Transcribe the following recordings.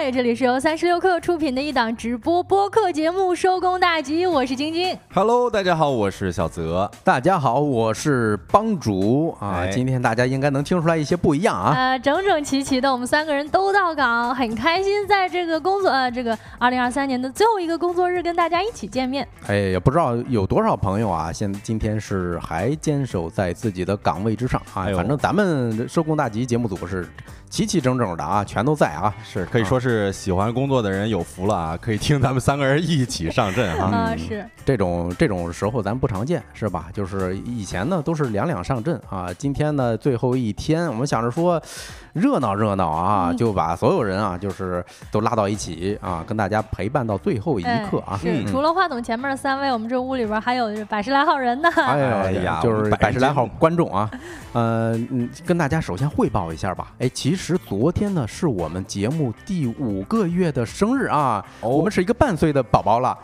位，这里是由三十六克出品的一档直播播客节目《收工大吉》，我是晶晶。Hello，大家好，我是小泽。大家好，我是帮主啊。哎今天大家应该能听出来一些不一样啊。呃，整整齐齐的，我们三个人都到岗，很开心，在这个工作呃这个二零二三年的最后一个工作日跟大家一起见面。哎，也不知道有多少朋友啊，现今天是还坚守在自己的岗位之上啊。哎呦反正咱们收工大吉节目组是齐齐整整的啊，全都在啊。是可以说是喜欢工作的人有福了啊，可以听咱们三个人一起上阵哈。啊、是，这种这种时候咱不常见是吧？就是以前呢都是两两上阵啊，今天呢最后一天，我们想着说热闹热闹啊，嗯就把所有人啊就是都拉到一起啊，跟大家陪伴到最后一哎刻啊。是，嗯除了话筒前面的三位，我们这屋里边还有百十来号人呢。哎呀哎呀就是百百十来号观众啊，呃，嗯，跟大家首先汇报一下吧。哎，其实昨天呢是我们节目第五个月的生日啊，我们是一个半岁的宝宝了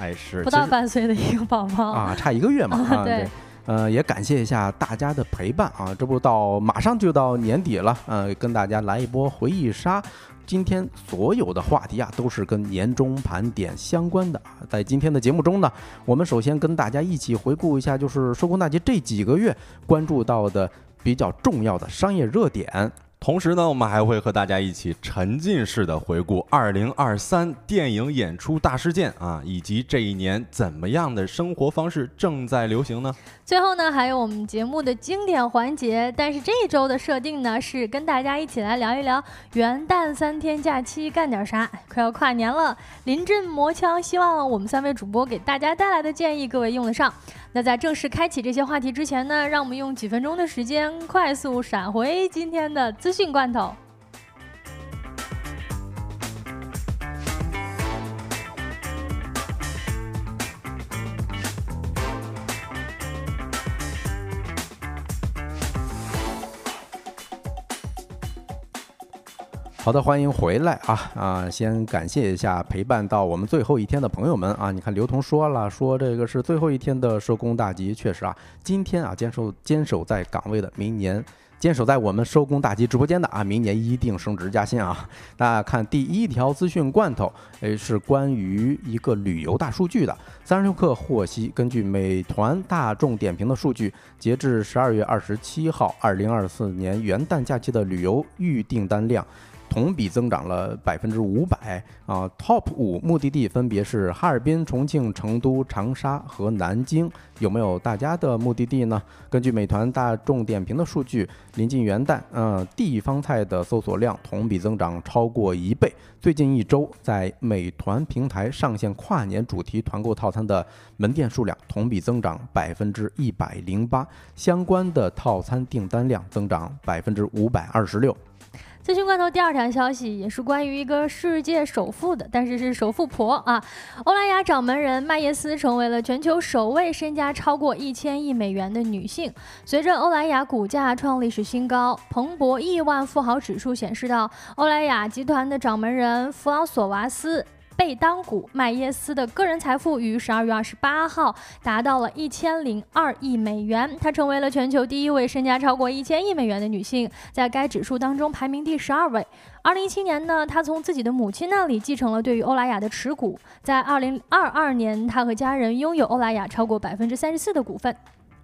哎是，不到半岁的一个宝宝，啊，差一个月嘛 啊，对。呃，也感谢一下大家的陪伴啊！这不到马上就到年底了，呃，跟大家来一波回忆杀。今天所有的话题啊，都是跟年终盘点相关的。在今天的节目中呢，我们首先跟大家一起回顾一下，就是收工大吉这几个月关注到的比较重要的商业热点。同时呢，我们还会和大家一起沉浸式的回顾2023电影演出大事件啊，以及这一年怎么样的生活方式正在流行呢？最后呢，还有我们节目的经典环节，但是这一周的设定呢，是跟大家一起来聊一聊元旦三天假期干点啥。快要跨年了，临阵磨枪，希望我们三位主播给大家带来的建议，各位用得上。那在正式开启这些话题之前呢，让我们用几分钟的时间，快速闪回今天的资讯罐头。好的，欢迎回来啊啊！先感谢一下陪伴到我们最后一天的朋友们啊！你看刘同说了，说这个是最后一天的收工大吉，确实啊，今天啊坚守坚守在岗位的，明年坚守在我们收工大吉直播间的啊，明年一定升职加薪啊！大家看第一条资讯罐头，诶，是关于一个旅游大数据的。三十六氪获悉，根据美团大众点评的数据，截至十二月二十七号，二零二四年元旦假期的旅游预订单量。同比增长了百分之五百啊！Top 五目的地分别是哈尔滨、重庆、成都、长沙和南京。有没有大家的目的地呢？根据美团大众点评的数据，临近元旦，嗯，地方菜的搜索量同比增长超过一倍。最近一周，在美团平台上线跨年主题团购套餐的门店数量同比增长百分之一百零八，相关的套餐订单量增长百分之五百二十六。资讯罐头第二条消息也是关于一个世界首富的，但是是首富婆啊。欧莱雅掌门人麦耶斯成为了全球首位身家超过一千亿美元的女性。随着欧莱雅股价创历史新高，彭博亿万富豪指数显示到，欧莱雅集团的掌门人弗朗索瓦斯。贝当古麦耶斯的个人财富于十二月二十八号达到了一千零二亿美元，她成为了全球第一位身家超过一千亿美元的女性，在该指数当中排名第十二位。二零一七年呢，她从自己的母亲那里继承了对于欧莱雅的持股，在二零二二年，她和家人拥有欧莱雅超过百分之三十四的股份。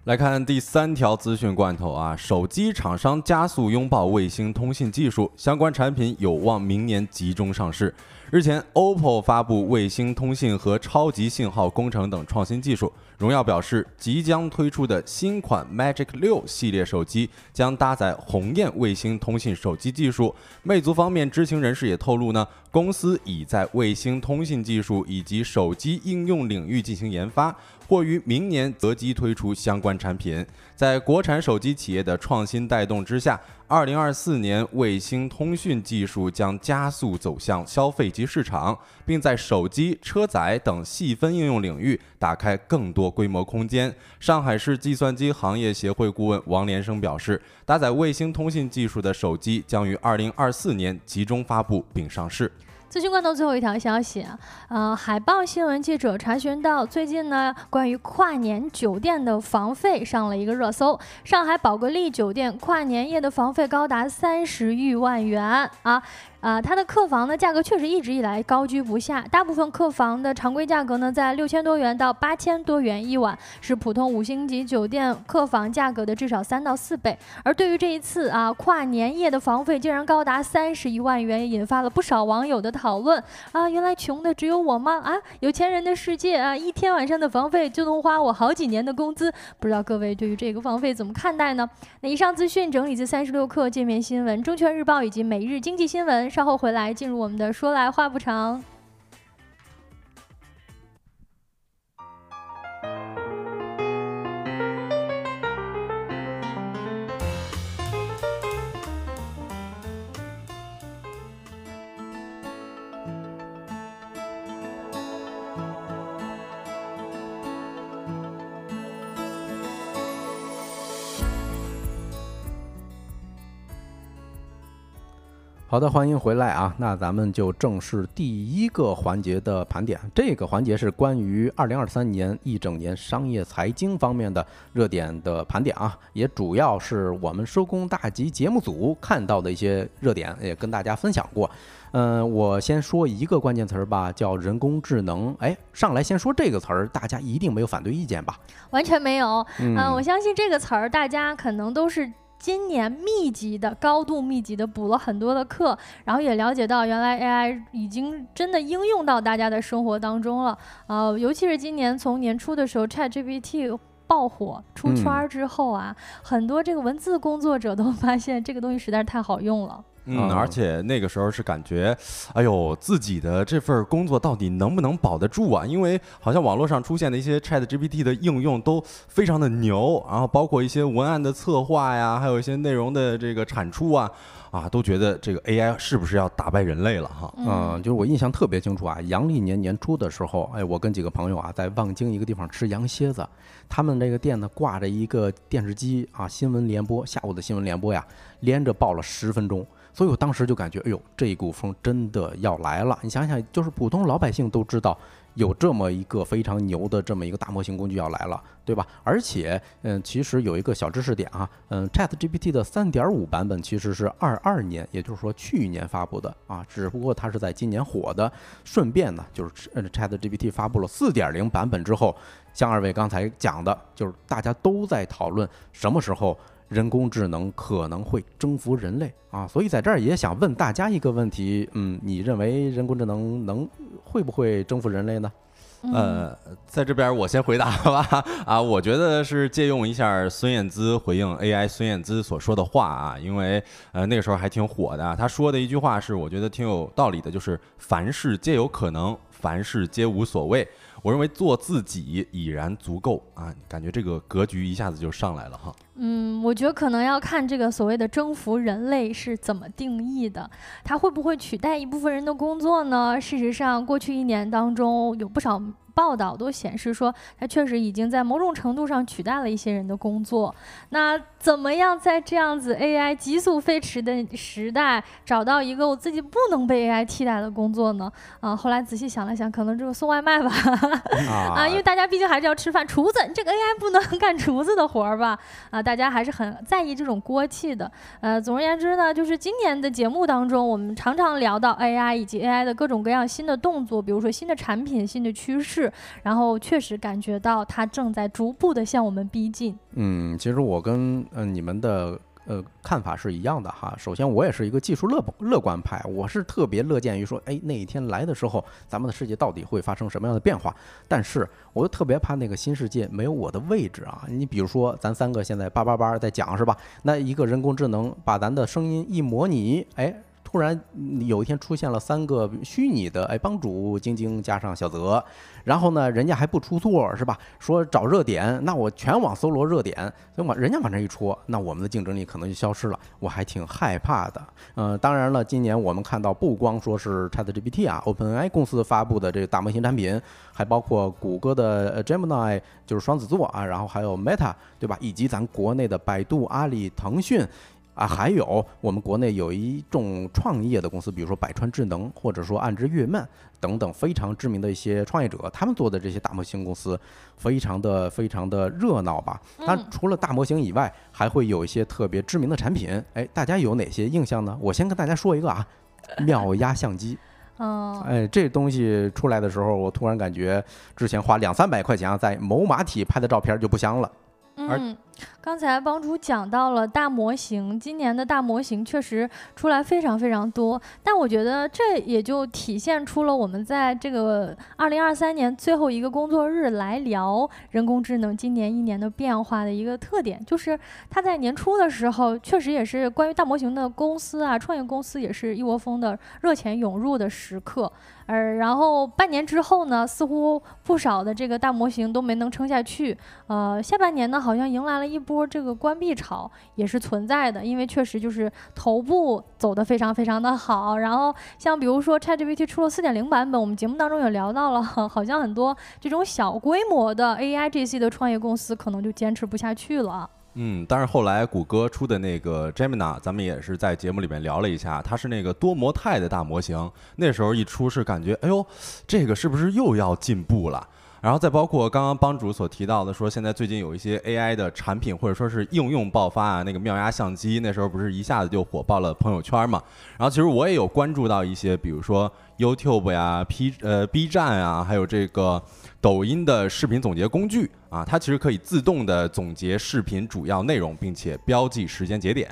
来看第三条资讯罐头啊，手机厂商加速拥抱卫星通信技术，相关产品有望明年集中上市。日前，OPPO 发布卫星通信和超级信号工程等创新技术。荣耀表示，即将推出的新款 Magic 六系列手机将搭载鸿雁卫星通信手机技术。魅族方面知情人士也透露呢，公司已在卫星通信技术以及手机应用领域进行研发，或于明年择机推出相关产品。在国产手机企业的创新带动之下，二零二四年卫星通讯技术将加速走向消费级市场，并在手机、车载等细分应用领域打开更多规模空间。上海市计算机行业协会顾问王连生表示，搭载卫星通信技术的手机将于二零二四年集中发布并上市。资讯罐头最后一条消息啊，呃，海报新闻记者查询到，最近呢，关于跨年酒店的房费上了一个热搜。上海宝格丽酒店跨年夜的房费高达三十余万元啊。啊，它的客房呢价格确实一直以来高居不下，大部分客房的常规价格呢在六千多元到八千多元一晚，是普通五星级酒店客房价格的至少三到四倍。而对于这一次啊跨年夜的房费竟然高达三十一万元，引发了不少网友的讨论啊，原来穷的只有我吗？啊，有钱人的世界啊，一天晚上的房费就能花我好几年的工资，不知道各位对于这个房费怎么看待呢？那以上资讯整理自三十六氪界面新闻、证券日报以及每日经济新闻。稍后回来，进入我们的说来话不长。好的，欢迎回来啊！那咱们就正式第一个环节的盘点。这个环节是关于二零二三年一整年商业财经方面的热点的盘点啊，也主要是我们收工大吉节目组看到的一些热点，也跟大家分享过。嗯，我先说一个关键词儿吧，叫人工智能。哎，上来先说这个词儿，大家一定没有反对意见吧？完全没有。嗯，我相信这个词儿，大家可能都是。今年密集的、高度密集的补了很多的课，然后也了解到原来 AI 已经真的应用到大家的生活当中了。呃，尤其是今年从年初的时候，ChatGPT 爆火出圈之后啊，很多这个文字工作者都发现这个东西实在是太好用了。嗯，而且那个时候是感觉，哎呦，自己的这份工作到底能不能保得住啊？因为好像网络上出现的一些 Chat GPT 的应用都非常的牛，然后包括一些文案的策划呀，还有一些内容的这个产出啊，啊，都觉得这个 AI 是不是要打败人类了哈？嗯，就是我印象特别清楚啊，阳历年年初的时候，哎，我跟几个朋友啊在望京一个地方吃羊蝎子，他们这个店呢挂着一个电视机啊，新闻联播，下午的新闻联播呀，连着报了十分钟。所以我当时就感觉，哎呦，这股风真的要来了。你想想，就是普通老百姓都知道有这么一个非常牛的这么一个大模型工具要来了，对吧？而且，嗯，其实有一个小知识点啊，嗯，Chat GPT 的三点五版本其实是二二年，也就是说去年发布的啊，只不过它是在今年火的。顺便呢，就是 Chat GPT 发布了四点零版本之后，像二位刚才讲的，就是大家都在讨论什么时候。人工智能可能会征服人类啊，所以在这儿也想问大家一个问题，嗯，你认为人工智能能会不会征服人类呢？呃，在这边我先回答吧。啊，我觉得是借用一下孙燕姿回应 AI 孙燕姿所说的话啊，因为呃那个时候还挺火的。她说的一句话是我觉得挺有道理的，就是凡事皆有可能，凡事皆无所谓。我认为做自己已然足够啊，感觉这个格局一下子就上来了哈。嗯，我觉得可能要看这个所谓的征服人类是怎么定义的，它会不会取代一部分人的工作呢？事实上，过去一年当中有不少。报道都显示说，它确实已经在某种程度上取代了一些人的工作。那怎么样在这样子 AI 急速飞驰的时代，找到一个我自己不能被 AI 替代的工作呢？啊，后来仔细想了想，可能这个送外卖吧。啊，因为大家毕竟还是要吃饭。厨子，这个 AI 不能 干厨子的活儿吧？啊，大家还是很在意这种锅气的。呃，总而言之呢，就是今年的节目当中，我们常常聊到 AI 以及 AI 的各种各样新的动作，比如说新的产品、新的趋势。然后确实感觉到它正在逐步的向我们逼近。嗯，其实我跟嗯你们的呃看法是一样的哈。首先，我也是一个技术乐乐观派，我是特别乐见于说，哎，那一天来的时候，咱们的世界到底会发生什么样的变化？但是，我又特别怕那个新世界没有我的位置啊。你比如说，咱三个现在叭叭叭在讲是吧？那一个人工智能把咱的声音一模拟，哎。突然有一天出现了三个虚拟的哎帮主晶晶加上小泽，然后呢人家还不出错是吧？说找热点，那我全网搜罗热点，所以往人家往这一戳，那我们的竞争力可能就消失了，我还挺害怕的。嗯，当然了，今年我们看到不光说是 ChatGPT 啊，OpenAI 公司发布的这个大模型产品，还包括谷歌的 Gemini 就是双子座啊，然后还有 Meta 对吧？以及咱国内的百度、阿里、腾讯。啊，还有我们国内有一众创业的公司，比如说百川智能，或者说暗之月漫等等非常知名的一些创业者，他们做的这些大模型公司，非常的非常的热闹吧。它嗯除了大模型以外，还会有一些特别知名的产品。哎，大家有哪些印象呢？我先跟大家说一个啊，妙压相机。嗯，哎，这东西出来的时候，我突然感觉之前花两三百块钱啊，在某马体拍的照片就不香了。而嗯，刚才帮主讲到了大模型，今年的大模型确实出来非常非常多，但我觉得这也就体现出了我们在这个二零二三年最后一个工作日来聊人工智能今年一年的变化的一个特点，就是它在年初的时候，确实也是关于大模型的公司啊，创业公司也是一窝蜂的热钱涌入的时刻。呃，然后半年之后呢，似乎不少的这个大模型都没能撑下去。呃，下半年呢，好像迎来了一波这个关闭潮，也是存在的，因为确实就是头部走得非常非常的好。然后像比如说 ChatGPT 出了四点零版本，我们节目当中也聊到了，好像很多这种小规模的 AI GC 的创业公司可能就坚持不下去了。嗯，但是后来谷歌出的那个 Gemini，咱们也是在节目里面聊了一下，它是那个多模态的大模型。那时候一出是感觉，哎呦，这个是不是又要进步了？然后再包括刚刚帮主所提到的，说现在最近有一些 AI 的产品或者说是应用爆发啊，那个妙压相机那时候不是一下子就火爆了朋友圈嘛？然后其实我也有关注到一些，比如说 YouTube 呀、P 呃 B 站啊，还有这个抖音的视频总结工具啊，它其实可以自动的总结视频主要内容，并且标记时间节点。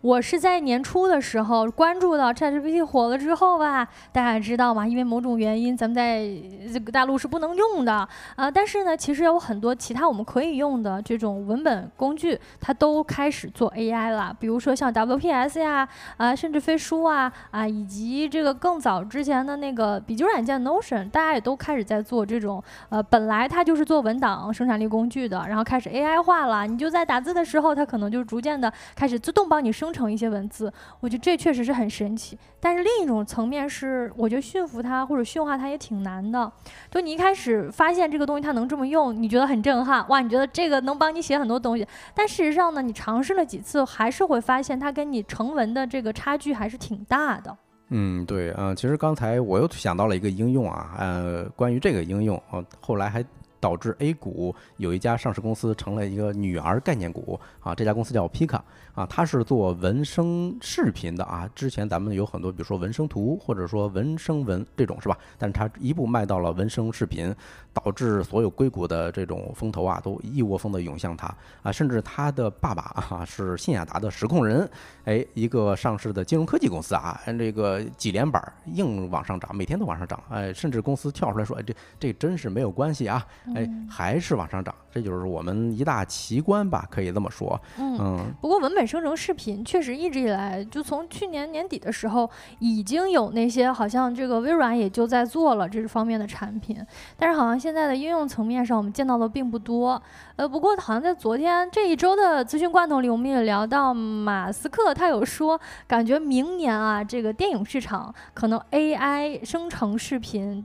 我是在年初的时候关注到 ChatGPT 火了之后吧，大家也知道嘛，因为某种原因，咱们在这个大陆是不能用的啊、但是呢，其实有很多其他我们可以用的这种文本工具，它都开始做 AI 了。比如说像 WPS 呀，啊、甚至飞书啊，啊，以及这个更早之前的那个笔记软件 Notion，大家也都开始在做这种呃，本来它就是做文档生产力工具的，然后开始 AI 化了。你就在打字的时候，它可能就逐渐的开始自动帮你生成一些文字。我觉得这确实是很神奇。但是另一种层面是，我觉得驯服它或者驯化它也挺难的。就你一开始发现这个东西它能这么用，你觉得很震撼，哇，你觉得这个能帮你写很多东西。但事实上呢，你尝试了几次，还是会发现它跟你成文的这个差距还是挺大的。嗯，对，嗯、其实刚才我又想到了一个应用啊，呃，关于这个应用，呃，后来还导致 A 股有一家上市公司成了一个女儿概念股啊，这家公司叫 Pika 啊，他是做文生视频的啊。之前咱们有很多，比如说文生图或者说文生文这种是吧？但是他一步迈到了文生视频，导致所有硅谷的这种风投啊都一窝蜂的涌向他啊，甚至他的爸爸啊是信雅达的实控人，哎，一个上市的金融科技公司啊，这个几连板儿硬往上涨，每天都往上涨，哎，甚至公司跳出来说，哎，这这真是没有关系啊，哎，还是往上涨，这就是我们一大奇观吧，可以这么说，嗯。嗯不过文本生成视频确实一直以来，就从去年年底的时候，已经有那些好像这个微软也就在做了这方面的产品，但是好像现在的应用层面上我们见到的并不多。呃，不过好像在昨天这一周的资讯罐头里，我们也聊到马斯克他有说，感觉明年啊这个电影市场可能 AI 生成视频。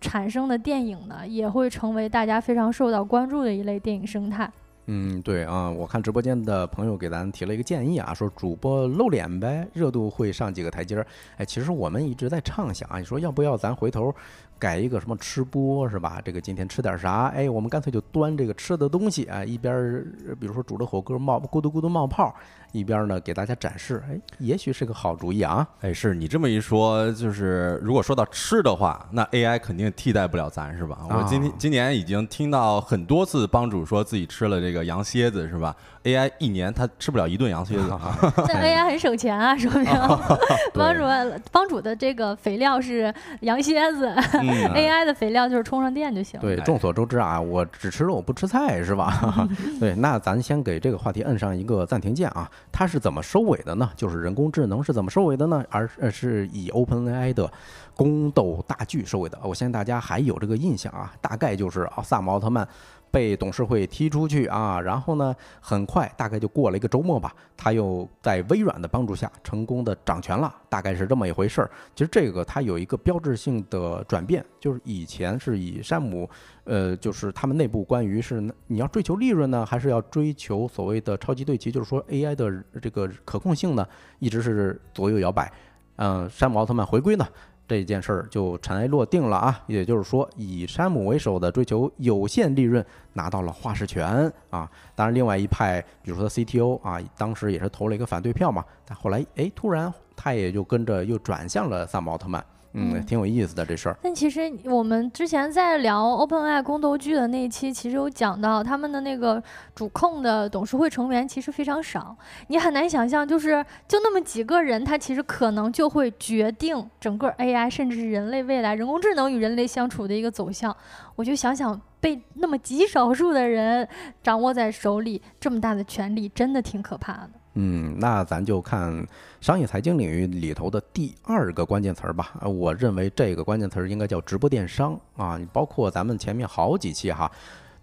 产生的电影呢，也会成为大家非常受到关注的一类电影生态。嗯，对啊，我看直播间的朋友给咱提了一个建议啊，说主播露脸呗，热度会上几个台阶儿。哎，其实我们一直在畅想啊，你说要不要咱回头改一个什么吃播是吧？这个今天吃点啥？哎，我们干脆就端这个吃的东西啊，一边比如说煮着火锅冒咕嘟咕嘟冒泡，一边呢给大家展示，哎，也许是个好主意啊。哎，是你这么一说，就是如果说到吃的话，那 AI 肯定替代不了咱，是吧？我今天啊今年已经听到很多次帮主说自己吃了这个羊蝎子，是吧？AI 一年他吃不了一顿羊蝎子，那 AI 很省钱啊，说明 帮主帮主的这个肥料是羊蝎子、嗯 a i 的肥料就是充上电就行。对，哎众所周知啊，我只吃肉不吃菜是吧？对，那咱先给这个话题摁上一个暂停键啊。它是怎么收尾的呢？就是人工智能是怎么收尾的呢？而呃是以 OpenAI 的宫斗大剧收尾的。我相信大家还有这个印象啊，大概就是奥，萨姆奥特曼。被董事会踢出去啊，然后呢，很快大概就过了一个周末吧，他又在微软的帮助下成功的掌权了，大概是这么一回事儿。其实这个它有一个标志性的转变，就是以前是以山姆，呃，就是他们内部关于是你要追求利润呢，还是要追求所谓的超级对齐，就是说 AI 的这个可控性呢，一直是左右摇摆。嗯，山姆奥特曼回归呢？这件事儿就尘埃落定了啊，也就是说，以山姆为首的追求有限利润拿到了话事权啊。当然，另外一派，比如说 CTO 啊，当时也是投了一个反对票嘛。但后来，哎，突然他也就跟着又转向了萨姆奥特曼。嗯，挺有意思的这事儿。但其实我们之前在聊 OpenAI 宫斗剧的那一期，其实有讲到他们的那个主控的董事会成员其实非常少，你很难想象，就是就那么几个人，他其实可能就会决定整个 AI，甚至是人类未来人工智能与人类相处的一个走向。我就想想，被那么极少数的人掌握在手里这么大的权力，真的挺可怕的。嗯，那咱就看商业财经领域里头的第二个关键词儿吧。我认为这个关键词儿应该叫直播电商啊，包括咱们前面好几期哈。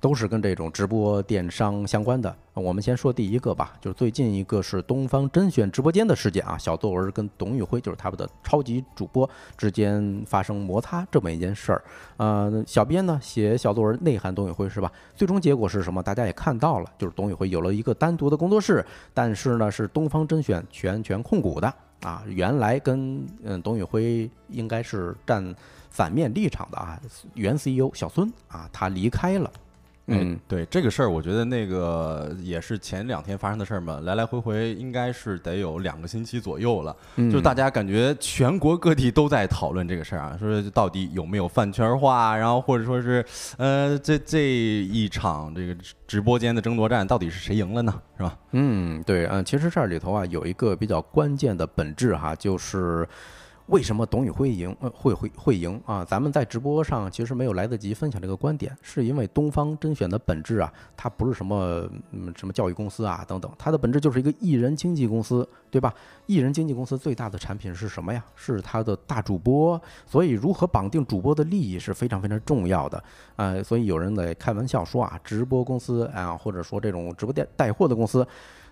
都是跟这种直播电商相关的。我们先说第一个吧，就是最近一个是东方甄选直播间的事件啊，小作文跟董宇辉就是他们的超级主播之间发生摩擦这么一件事儿。呃，小编呢写小作文内涵董宇辉是吧？最终结果是什么？大家也看到了，就是董宇辉有了一个单独的工作室，但是呢是东方甄选全权控股的啊。原来跟嗯董宇辉应该是站反面立场的啊，原 CEO 小孙啊他离开了。嗯，对这个事儿，我觉得那个也是前两天发生的事儿嘛，来来回回应该是得有两个星期左右了。就大家感觉全国各地都在讨论这个事儿啊，说到底有没有饭圈化，然后或者说是，呃，这这一场这个直播间的争夺战到底是谁赢了呢？是吧？嗯，对，嗯，其实这里头啊有一个比较关键的本质哈，就是。为什么董宇辉赢？呃，会会会赢啊？咱们在直播上其实没有来得及分享这个观点，是因为东方甄选的本质啊，它不是什么嗯什么教育公司啊等等，它的本质就是一个艺人经纪公司，对吧？艺人经纪公司最大的产品是什么呀？是它的大主播，所以如何绑定主播的利益是非常非常重要的。呃，所以有人在开玩笑说啊，直播公司啊，或者说这种直播带带货的公司，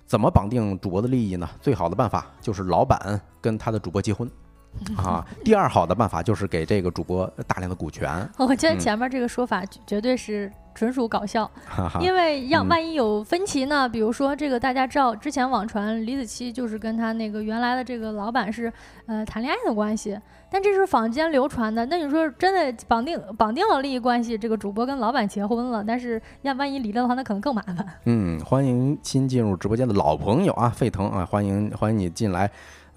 怎么绑定主播的利益呢？最好的办法就是老板跟他的主播结婚。啊，第二好的办法就是给这个主播大量的股权。我觉得前面这个说法绝对是纯属搞笑，因为要万一有分歧呢？比如说这个大家知道，之前网传李子柒就是跟他那个原来的这个老板是呃谈恋爱的关系，但这是坊间流传的。那你说真的绑定绑定了利益关系，这个主播跟老板结婚了，但是要万一离了的话，那可能更麻烦。嗯，欢迎新进入直播间的老朋友啊，沸腾啊，欢迎欢迎你进来。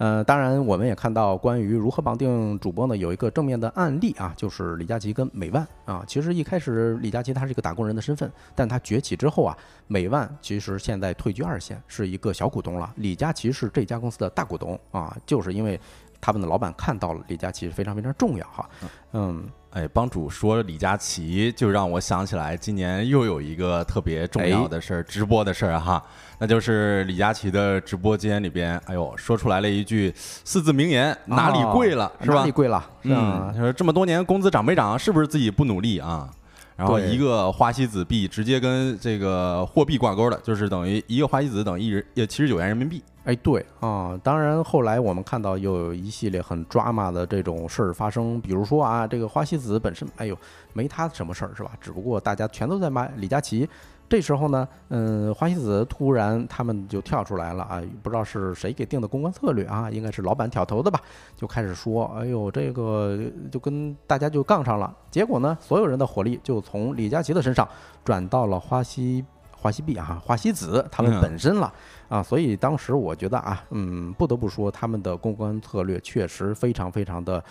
呃，当然，我们也看到关于如何绑定主播呢，有一个正面的案例啊，就是李佳琦跟美万啊。其实一开始李佳琦他是一个打工人的身份，但他崛起之后啊，美万其实现在退居二线，是一个小股东了。李佳琦是这家公司的大股东啊，就是因为他们的老板看到了李佳琦非常非常重要哈，嗯。哎，帮主说李佳琦，就让我想起来今年又有一个特别重要的事儿，直播的事儿哈，那就是李佳琦的直播间里边，哎呦，说出来了一句四字名言：哪里贵了，是吧？哪里贵了？嗯，他说这么多年工资涨没涨？是不是自己不努力啊？然后一个花西子币直接跟这个货币挂钩的，就是等于一个花西子等于一人也七十九元人民币。哎，对啊，当然后来我们看到又有一系列很抓马的这种事儿发生，比如说啊，这个花西子本身，哎呦，没他什么事儿是吧？只不过大家全都在骂李佳琦。这时候呢，嗯，花西子突然他们就跳出来了啊，不知道是谁给定的公关策略啊，应该是老板挑头的吧，就开始说，哎呦，这个就跟大家就杠上了。结果呢，所有人的火力就从李佳琦的身上转到了花西花西碧啊，花西子他们本身了啊，所以当时我觉得啊，嗯，不得不说他们的公关策略确实非常非常的。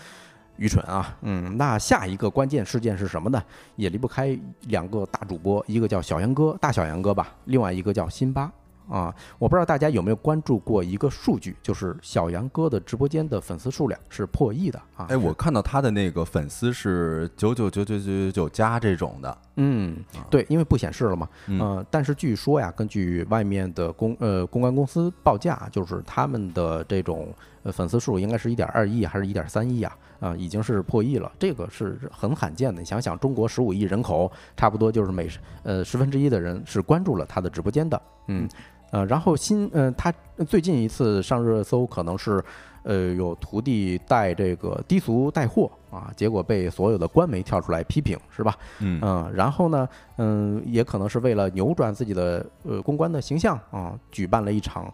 愚蠢啊，嗯，那下一个关键事件是什么呢？也离不开两个大主播，一个叫小杨哥，大小杨哥吧，另外一个叫辛巴。啊，我不知道大家有没有关注过一个数据，就是小杨哥的直播间的粉丝数量是破亿的啊！哎，我看到他的那个粉丝是九九九九九九九加这种的。嗯，对，因为不显示了嘛。嗯。但是据说呀，根据外面的公呃公关公司报价，就是他们的这种呃粉丝数应该是一点二亿还是一点三亿啊？啊，已经是破亿了，这个是很罕见的。你想想，中国十五亿人口，差不多就是每呃十分之一的人是关注了他的直播间的，嗯，呃，然后新呃他最近一次上热搜可能是。呃，有徒弟带这个低俗带货啊，结果被所有的官媒跳出来批评，是吧？嗯然后呢，嗯，也可能是为了扭转自己的呃公关的形象啊，举办了一场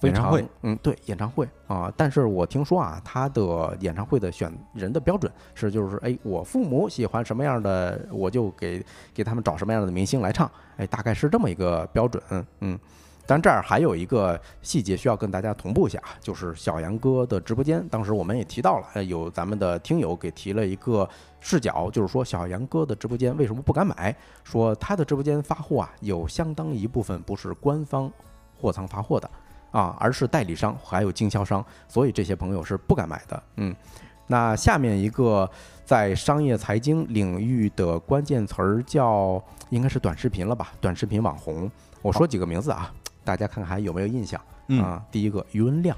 非常嗯对演唱会啊。但是我听说啊，他的演唱会的选人的标准是就是哎，我父母喜欢什么样的，我就给给他们找什么样的明星来唱，哎，大概是这么一个标准，嗯。但这儿还有一个细节需要跟大家同步一下，就是小杨哥的直播间。当时我们也提到了，有咱们的听友给提了一个视角，就是说小杨哥的直播间为什么不敢买？说他的直播间发货啊，有相当一部分不是官方货仓发货的啊，而是代理商还有经销商，所以这些朋友是不敢买的。嗯，那下面一个在商业财经领域的关键词儿叫，应该是短视频了吧？短视频网红，我说几个名字啊。大家看看还有没有印象啊？第一个余文亮，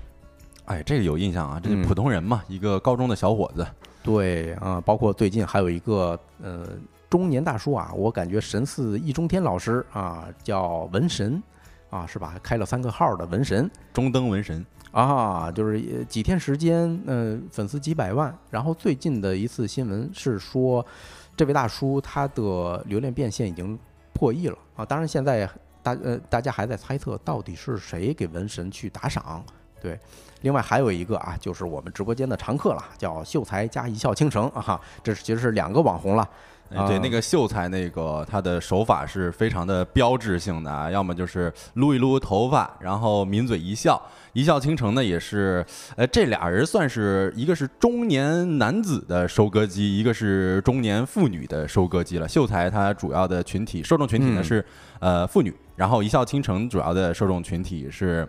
哎，这个有印象啊，这是普通人嘛，一个高中的小伙子。对啊，包括最近还有一个呃中年大叔啊，我感觉神似易中天老师啊，叫文神啊，是吧？开了三个号的文神，中登文神啊，就是几天时间，呃，粉丝几百万。然后最近的一次新闻是说，这位大叔他的流量变现已经破亿了啊！当然现在。大呃，大家还在猜测到底是谁给文神去打赏？对，另外还有一个啊，就是我们直播间的常客了，叫秀才加一笑倾城啊哈，这是其实是两个网红了。对，那个秀才那个他的手法是非常的标志性的啊，要么就是撸一撸头发，然后抿嘴一笑。一笑倾城呢，也是，呃，这俩人算是一个是中年男子的收割机，一个是中年妇女的收割机了。秀才他主要的群体受众群体呢是呃妇女，然后一笑倾城主要的受众群体是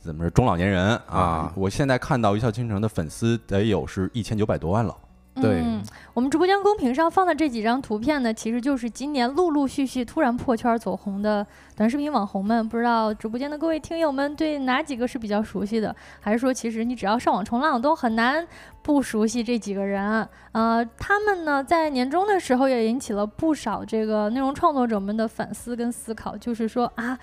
怎么说中老年人啊。我现在看到一笑倾城的粉丝得有是一千九百多万了。对，我们直播间公屏上放的这几张图片呢，其实就是今年陆陆续续突然破圈走红的短视频网红们。不知道直播间的各位听友们对哪几个是比较熟悉的？还是说，其实你只要上网冲浪，都很难不熟悉这几个人？呃，他们呢，在年终的时候也引起了不少这个内容创作者们的反思跟思考，就是说啊。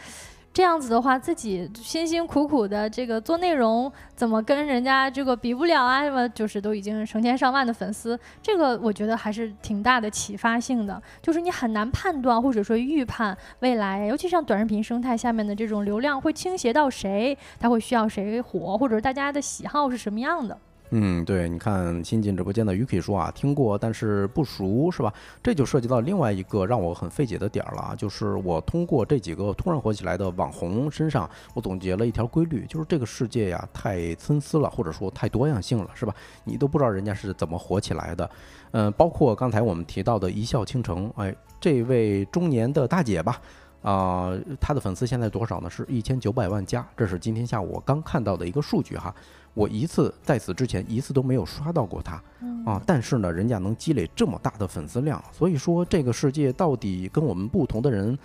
这样子的话，自己辛辛苦苦的这个做内容，怎么跟人家这个比不了啊？什么就是都已经成千上万的粉丝，这个我觉得还是挺大的启发性的。就是你很难判断或者说预判未来，尤其像短视频生态下面的这种流量会倾斜到谁，他会需要谁火，或者大家的喜好是什么样的。嗯，对，你看新进直播间的 Yuki 说啊，听过但是不熟，是吧？这就涉及到另外一个让我很费解的点儿了啊，就是我通过这几个突然火起来的网红身上，我总结了一条规律，就是这个世界呀太参差了，或者说太多样性了，是吧？你都不知道人家是怎么火起来的。嗯，包括刚才我们提到的一笑倾城，哎，这位中年的大姐吧。啊，他的粉丝现在多少呢？是一千九百万加，这是今天下午我刚看到的一个数据哈。我一次在此之前一次都没有刷到过他啊，但是呢，人家能积累这么大的粉丝量，所以说这个世界到底跟我们不同的人，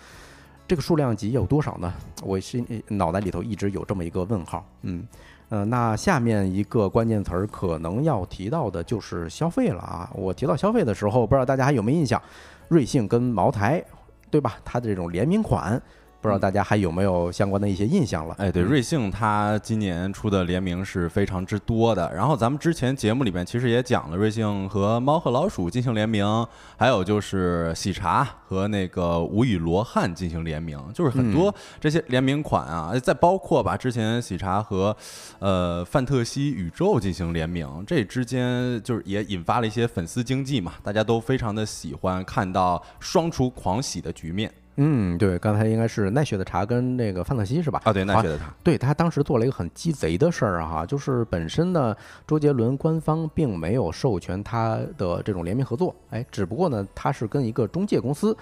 这个数量级有多少呢？我心脑袋里头一直有这么一个问号。嗯，呃，那下面一个关键词儿可能要提到的就是消费了啊。我提到消费的时候，不知道大家还有没有印象，瑞幸跟茅台。对吧？它的这种联名款。不知道大家还有没有相关的一些印象了？哎，对，瑞幸它今年出的联名是非常之多的。然后咱们之前节目里面其实也讲了，瑞幸和猫和老鼠进行联名，还有就是喜茶和那个无与罗汉进行联名，就是很多这些联名款啊。再包括吧，之前喜茶和呃范特西宇宙进行联名，这之间就是也引发了一些粉丝经济嘛，大家都非常的喜欢看到双厨狂喜的局面。嗯，对，刚才应该是奈雪的茶跟那个范特西是吧？啊，对，奈雪的茶。对他当时做了一个很鸡贼的事儿哈，就是本身呢，周杰伦官方并没有授权他的这种联名合作，哎，只不过呢，他是跟一个中介公司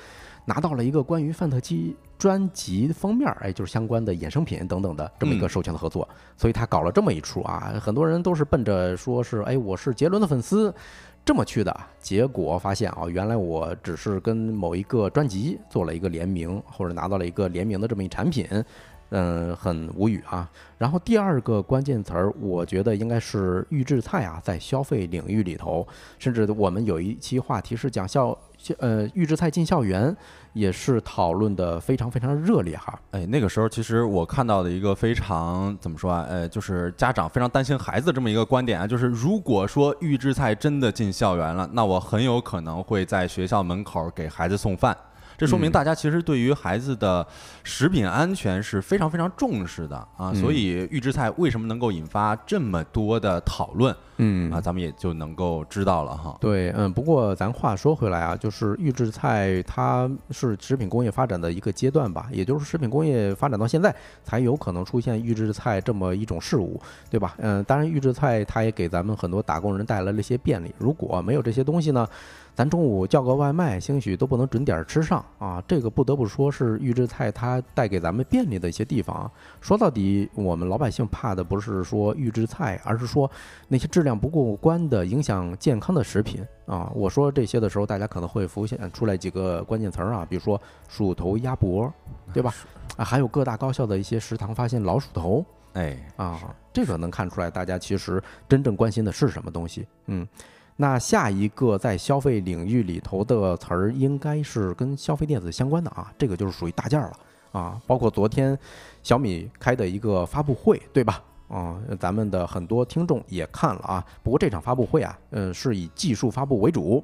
拿到了一个关于范特西专辑封面，哎，就是相关的衍生品等等的这么一个授权的合作，所以他搞了这么一出啊，很多人都是奔着说是，哎，我是杰伦的粉丝。这么去的结果发现啊，原来我只是跟某一个专辑做了一个联名，或者拿到了一个联名的这么一产品，嗯，很无语啊。然后第二个关键词儿，我觉得应该是预制菜啊，在消费领域里头，甚至我们有一期话题是讲笑呃预制菜进校园，也是讨论的非常非常热烈哈。哎，那个时候其实我看到的一个非常怎么说啊？呃，就是家长非常担心孩子这么一个观点啊，就是如果说预制菜真的进校园了，那我很有可能会在学校门口给孩子送饭。这说明大家其实对于孩子的食品安全是非常非常重视的啊，所以预制菜为什么能够引发这么多的讨论？嗯啊，咱们也就能够知道了哈。对，嗯，不过咱话说回来啊，就是预制菜它是食品工业发展的一个阶段吧，也就是食品工业发展到现在才有可能出现预制菜这么一种事物，对吧？嗯，当然预制菜它也给咱们很多打工人带来了一些便利，如果没有这些东西呢？咱中午叫个外卖，兴许都不能准点吃上啊！这个不得不说是预制菜它带给咱们便利的一些地方。说到底，我们老百姓怕的不是说预制菜，而是说那些质量不过关的、影响健康的食品啊！我说这些的时候，大家可能会浮现出来几个关键词儿啊，比如说鼠头鸭脖，对吧？啊，还有各大高校的一些食堂发现老鼠头，哎啊，这个能看出来大家其实真正关心的是什么东西，嗯。那下一个在消费领域里头的词儿，应该是跟消费电子相关的啊，这个就是属于大件儿了啊。包括昨天小米开的一个发布会，对吧？啊，咱们的很多听众也看了啊。不过这场发布会啊，嗯，是以技术发布为主。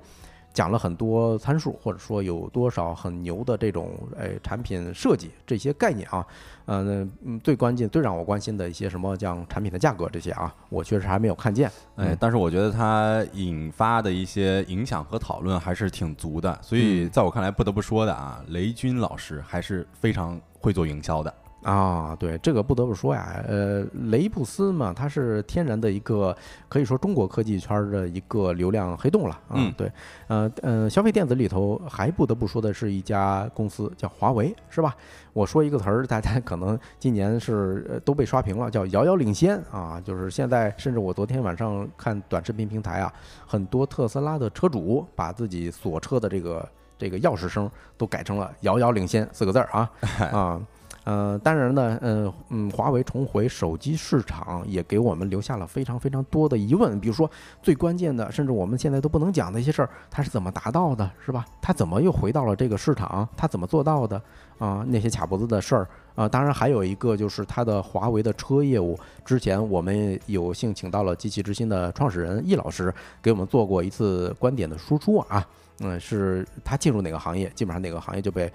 讲了很多参数，或者说有多少很牛的这种诶产品设计这些概念啊，嗯嗯，最关键、最让我关心的一些什么像产品的价格这些啊，我确实还没有看见。哎，但是我觉得它引发的一些影响和讨论还是挺足的，所以在我看来，不得不说的啊，雷军老师还是非常会做营销的。啊，对这个不得不说呀，呃，雷布斯嘛，它是天然的一个可以说中国科技圈的一个流量黑洞了啊。对，呃呃，消费电子里头还不得不说的是一家公司叫华为，是吧？我说一个词儿，大家 可能今年是都被刷屏了，叫遥遥领先啊。就是现在，甚至我昨天晚上看短视频平台啊，很多特斯拉的车主把自己锁车的这个这个钥匙声都改成了遥遥领先四个字儿啊 啊。呃，当然呢，呃，嗯，华为重回手机市场也给我们留下了非常非常多的疑问，比如说最关键的，甚至我们现在都不能讲的一些事儿，它是怎么达到的，是吧？它怎么又回到了这个市场？它怎么做到的？啊，那些卡脖子的事儿啊，当然还有一个就是它的华为的车业务，之前我们有幸请到了机器之心的创始人易老师给我们做过一次观点的输出啊，嗯，是他进入哪个行业，基本上哪个行业就被。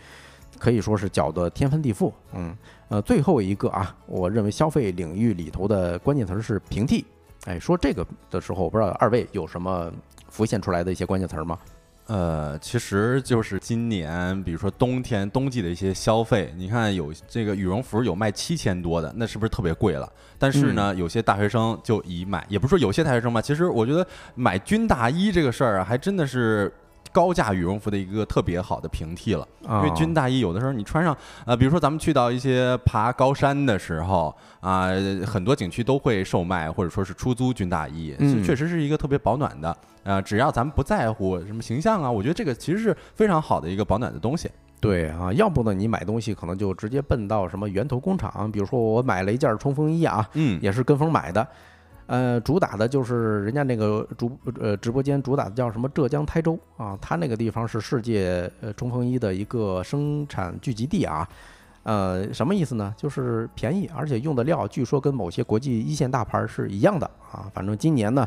可以说是搅得天翻地覆，嗯，呃，最后一个啊，我认为消费领域里头的关键词是平替。哎，说这个的时候，我不知道二位有什么浮现出来的一些关键词吗？呃，其实就是今年，比如说冬天、冬季的一些消费，你看有这个羽绒服有卖七千多的，那是不是特别贵了？但是呢，有些大学生就以买，也不是说有些大学生吧，其实我觉得买军大衣这个事儿啊，还真的是。高价羽绒服的一个特别好的平替了，因为军大衣有的时候你穿上，呃，比如说咱们去到一些爬高山的时候啊，很多景区都会售卖或者说是出租军大衣，确实是一个特别保暖的，啊，只要咱们不在乎什么形象啊，我觉得这个其实是非常好的一个保暖的东西。对啊，要不呢你买东西可能就直接奔到什么源头工厂，比如说我买了一件冲锋衣啊，嗯，也是跟风买的。呃，主打的就是人家那个主呃直播间主打的叫什么浙江台州啊，他那个地方是世界呃冲锋衣的一个生产聚集地啊，呃，什么意思呢？就是便宜，而且用的料据说跟某些国际一线大牌是一样的啊。反正今年呢，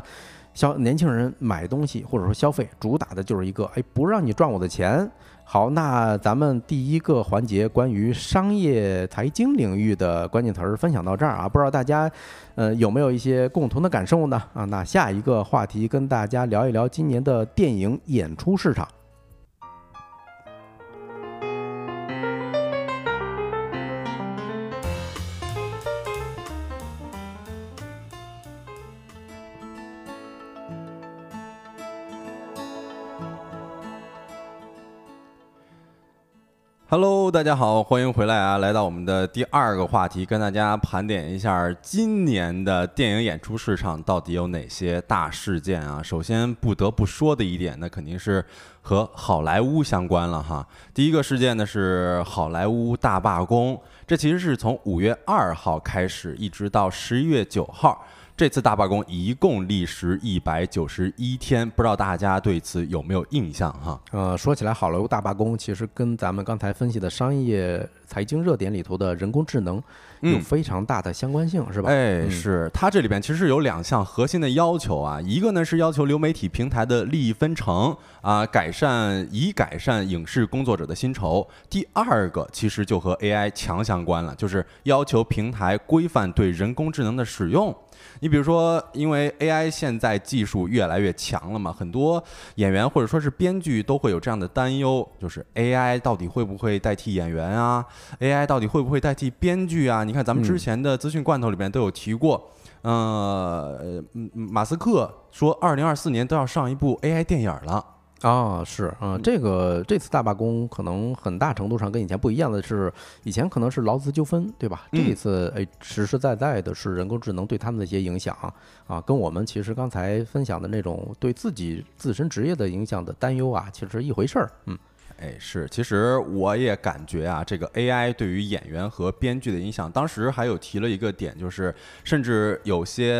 消年轻人买东西或者说消费主打的就是一个，哎，不让你赚我的钱。好，那咱们第一个环节关于商业财经领域的关键词儿分享到这儿啊，不知道大家，呃，有没有一些共同的感受呢？啊，那下一个话题跟大家聊一聊今年的电影演出市场。Hello，大家好，欢迎回来啊！来到我们的第二个话题，跟大家盘点一下今年的电影演出市场到底有哪些大事件啊？首先不得不说的一点，那肯定是和好莱坞相关了哈。第一个事件呢是好莱坞大罢工，这其实是从五月二号开始，一直到十一月九号。这次大罢工一共历时一百九十一天，不知道大家对此有没有印象哈？呃，说起来，好莱坞大罢工其实跟咱们刚才分析的商业财经热点里头的人工智能有非常大的相关性，是吧？哎，是它这里边其实有两项核心的要求啊，一个呢是要求流媒体平台的利益分成啊，改善以改善影视工作者的薪酬；第二个其实就和 AI 强相关了，就是要求平台规范对人工智能的使用。你比如说，因为 AI 现在技术越来越强了嘛，很多演员或者说是编剧都会有这样的担忧，就是 AI 到底会不会代替演员啊？AI 到底会不会代替编剧啊？你看咱们之前的资讯罐头里面都有提过，呃，马斯克说二零二四年都要上一部 AI 电影了。啊，是，啊，这个这次大罢工可能很大程度上跟以前不一样的是，以前可能是劳资纠纷，对吧？这一次，哎，实实在在的是人工智能对他们的一些影响，啊，跟我们其实刚才分享的那种对自己自身职业的影响的担忧啊，其实一回事儿，嗯。哎，是，其实我也感觉啊，这个 AI 对于演员和编剧的影响，当时还有提了一个点，就是甚至有些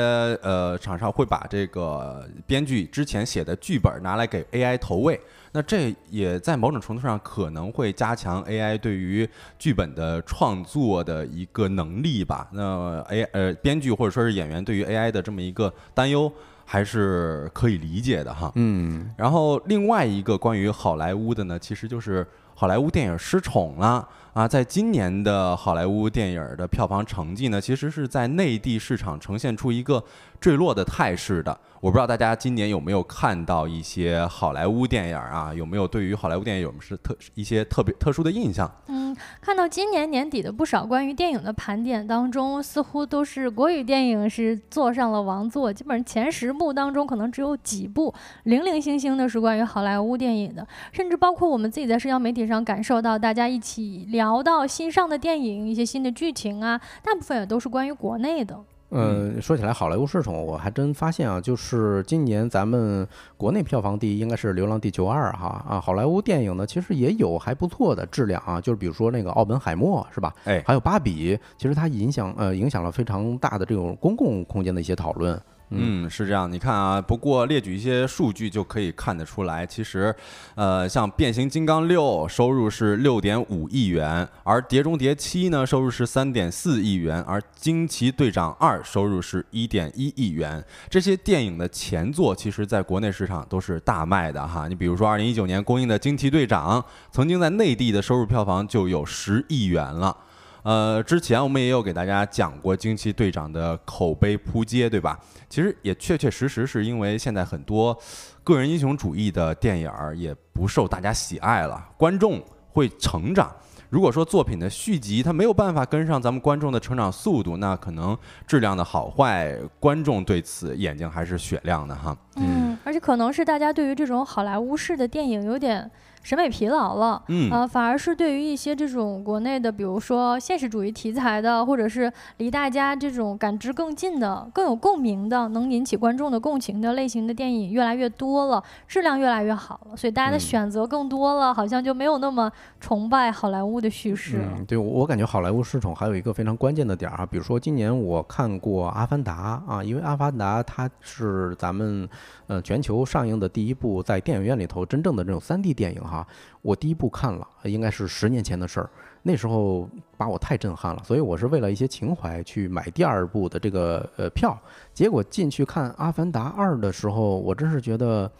呃厂商会把这个编剧之前写的剧本拿来给 AI 投喂，那这也在某种程度上可能会加强 AI 对于剧本的创作的一个能力吧。那 A 呃编剧或者说是演员对于 AI 的这么一个担忧。还是可以理解的哈，嗯，然后另外一个关于好莱坞的呢，其实就是好莱坞电影失宠了啊，在今年的好莱坞电影的票房成绩呢，其实是在内地市场呈现出一个坠落的态势的。我不知道大家今年有没有看到一些好莱坞电影啊？有没有对于好莱坞电影有是特一些特别特殊的印象？嗯，看到今年年底的不少关于电影的盘点当中，似乎都是国语电影是坐上了王座，基本上前十部当中可能只有几部零零星星的是关于好莱坞电影的，甚至包括我们自己在社交媒体上感受到大家一起聊到新上的电影一些新的剧情啊，大部分也都是关于国内的。嗯，说起来好莱坞市场，我还真发现啊，就是今年咱们国内票房第一应该是《流浪地球二》哈啊，好莱坞电影呢其实也有还不错的质量啊，就是比如说那个《奥本海默》是吧？哎，还有《芭比》，其实它影响呃影响了非常大的这种公共空间的一些讨论。嗯，是这样。你看啊，不过列举一些数据就可以看得出来，其实，呃，像《变形金刚六》收入是六点五亿元，而《碟中谍七》呢收入是三点四亿元，而《惊奇队长二》收入是一点一亿元。这些电影的前作，其实在国内市场都是大卖的哈。你比如说，二零一九年公映的《惊奇队长》，曾经在内地的收入票房就有十亿元了。呃，之前我们也有给大家讲过惊奇队长的口碑扑街，对吧？其实也确确实实是因为现在很多个人英雄主义的电影儿也不受大家喜爱了，观众会成长。如果说作品的续集它没有办法跟上咱们观众的成长速度，那可能质量的好坏，观众对此眼睛还是雪亮的哈。嗯，而且可能是大家对于这种好莱坞式的电影有点。审美疲劳了，嗯，呃，反而是对于一些这种国内的，比如说现实主义题材的，或者是离大家这种感知更近的、更有共鸣的、能引起观众的共情的类型的电影越来越多了，质量越来越好了，所以大家的选择更多了，好像就没有那么崇拜好莱坞的叙事了。对，我感觉好莱坞失宠还有一个非常关键的点儿啊，比如说今年我看过《阿凡达》啊，因为《阿凡达》它是咱们。呃，全球上映的第一部在电影院里头真正的这种 3D 电影哈，我第一部看了，应该是十年前的事儿，那时候把我太震撼了，所以我是为了一些情怀去买第二部的这个呃票，结果进去看《阿凡达二》的时候，我真是觉得，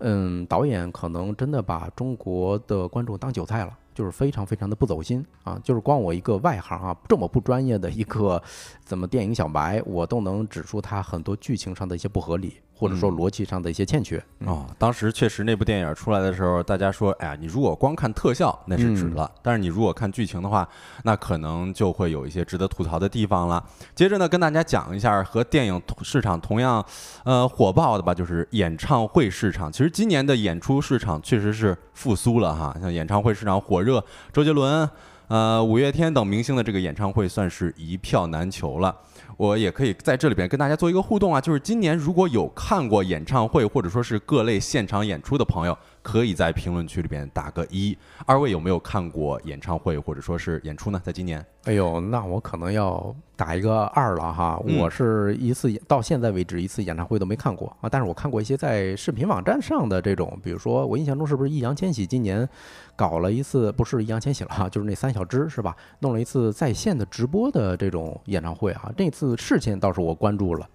嗯，导演可能真的把中国的观众当韭菜了。就是非常非常的不走心啊！就是光我一个外行啊，这么不专业的一个怎么电影小白，我都能指出他很多剧情上的一些不合理，或者说逻辑上的一些欠缺哦。当时确实那部电影出来的时候，大家说，哎呀，你如果光看特效那是值了，但是你如果看剧情的话，那可能就会有一些值得吐槽的地方了。接着呢，跟大家讲一下和电影市场同样呃火爆的吧，就是演唱会市场。其实今年的演出市场确实是复苏了哈，像演唱会市场火。热周杰伦、呃五月天等明星的这个演唱会算是一票难求了。我也可以在这里边跟大家做一个互动啊，就是今年如果有看过演唱会或者说是各类现场演出的朋友，可以在评论区里边打个一。二位有没有看过演唱会或者说是演出呢？在今年？哎呦，那我可能要打一个二了哈。嗯我是一次到现在为止一次演唱会都没看过啊，但是我看过一些在视频网站上的这种，比如说我印象中是不是易烊千玺今年搞了一次，不是易烊千玺了哈，就是那三小只是吧？弄了一次在线的直播的这种演唱会啊，这次事情倒是我关注了。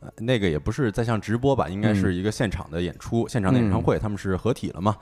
呃那个也不是在像直播吧，应该是一个现场的演出，现场的演唱会，他们是合体了嘛？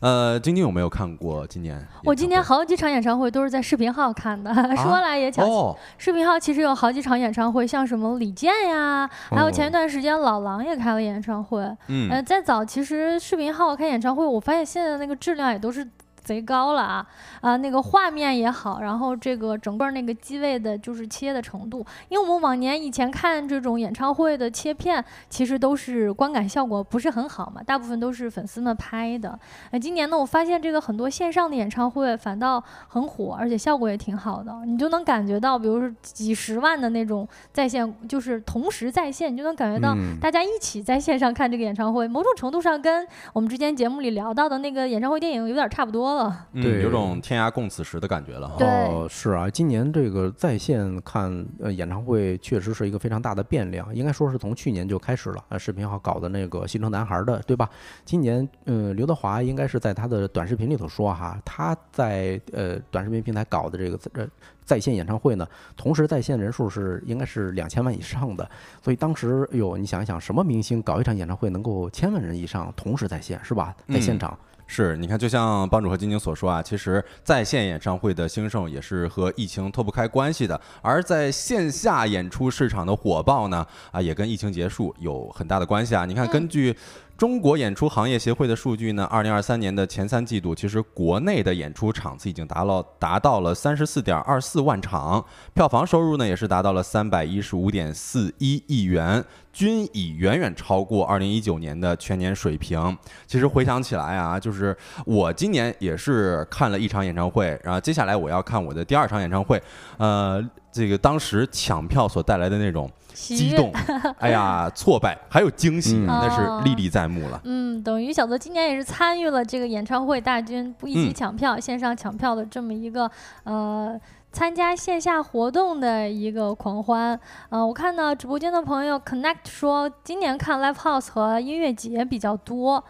呃，晶晶有没有看过今年？我今年好几场演唱会都是在视频号看的，说来也巧，哦，视频号其实有好几场演唱会，像什么李健呀，还有前一段时间老狼也开了演唱会。嗯，呃，再早其实视频号开演唱会，我发现现在那个质量也都是贼高了啊啊，那个画面也好，然后这个整个那个机位的就是切的程度，因为我们往年以前看这种演唱会的切片，其实都是观感效果不是很好嘛，大部分都是粉丝们拍的。呃，今年呢，我发现这个很多线上的演唱会反倒很火，而且效果也挺好的，你就能感觉到，比如说几十万的那种在线，就是同时在线，你就能感觉到嗯大家一起在线上看这个演唱会，某种程度上跟我们之前节目里聊到的那个演唱会电影有点差不多对有种天涯共此时的感觉了哈。对哦，是啊，今年这个在线看呃演唱会确实是一个非常大的变量，应该说是从去年就开始了。呃，视频号搞的那个西城男孩的，对吧？今年，呃，刘德华应该是在他的短视频里头说哈，他在呃短视频平台搞的这个呃在线演唱会呢，同时在线人数是应该是两千万以上的。所以当时，哎呦，你想一想，什么明星搞一场演唱会能够千万人以上同时在线，是吧？在现嗯场。是，你看，就像帮主和晶晶所说啊，其实在线演唱会的兴盛也是和疫情脱不开关系的，而在线下演出市场的火爆呢，啊，也跟疫情结束有很大的关系啊。你看，根据中国演出行业协会的数据呢，二零二三年的前三季度，其实国内的演出场次已经达到达到了三十四点二四万场，票房收入呢也是达到了三百一十五点四一亿元，均已远远超过二零一九年的全年水平。其实回想起来啊，就是我今年也是看了一场演唱会，然后接下来我要看我的第二场演唱会，呃，这个当时抢票所带来的那种激动，哎呀，挫败还有惊喜，嗯那是历历在目了。嗯，等于小泽今年也是参与了这个演唱会大军不一起嗯抢票、线上抢票的这么一个呃参加线下活动的一个狂欢。呃，我看到直播间的朋友 Connect 说，今年看 Live House 和音乐节比较多。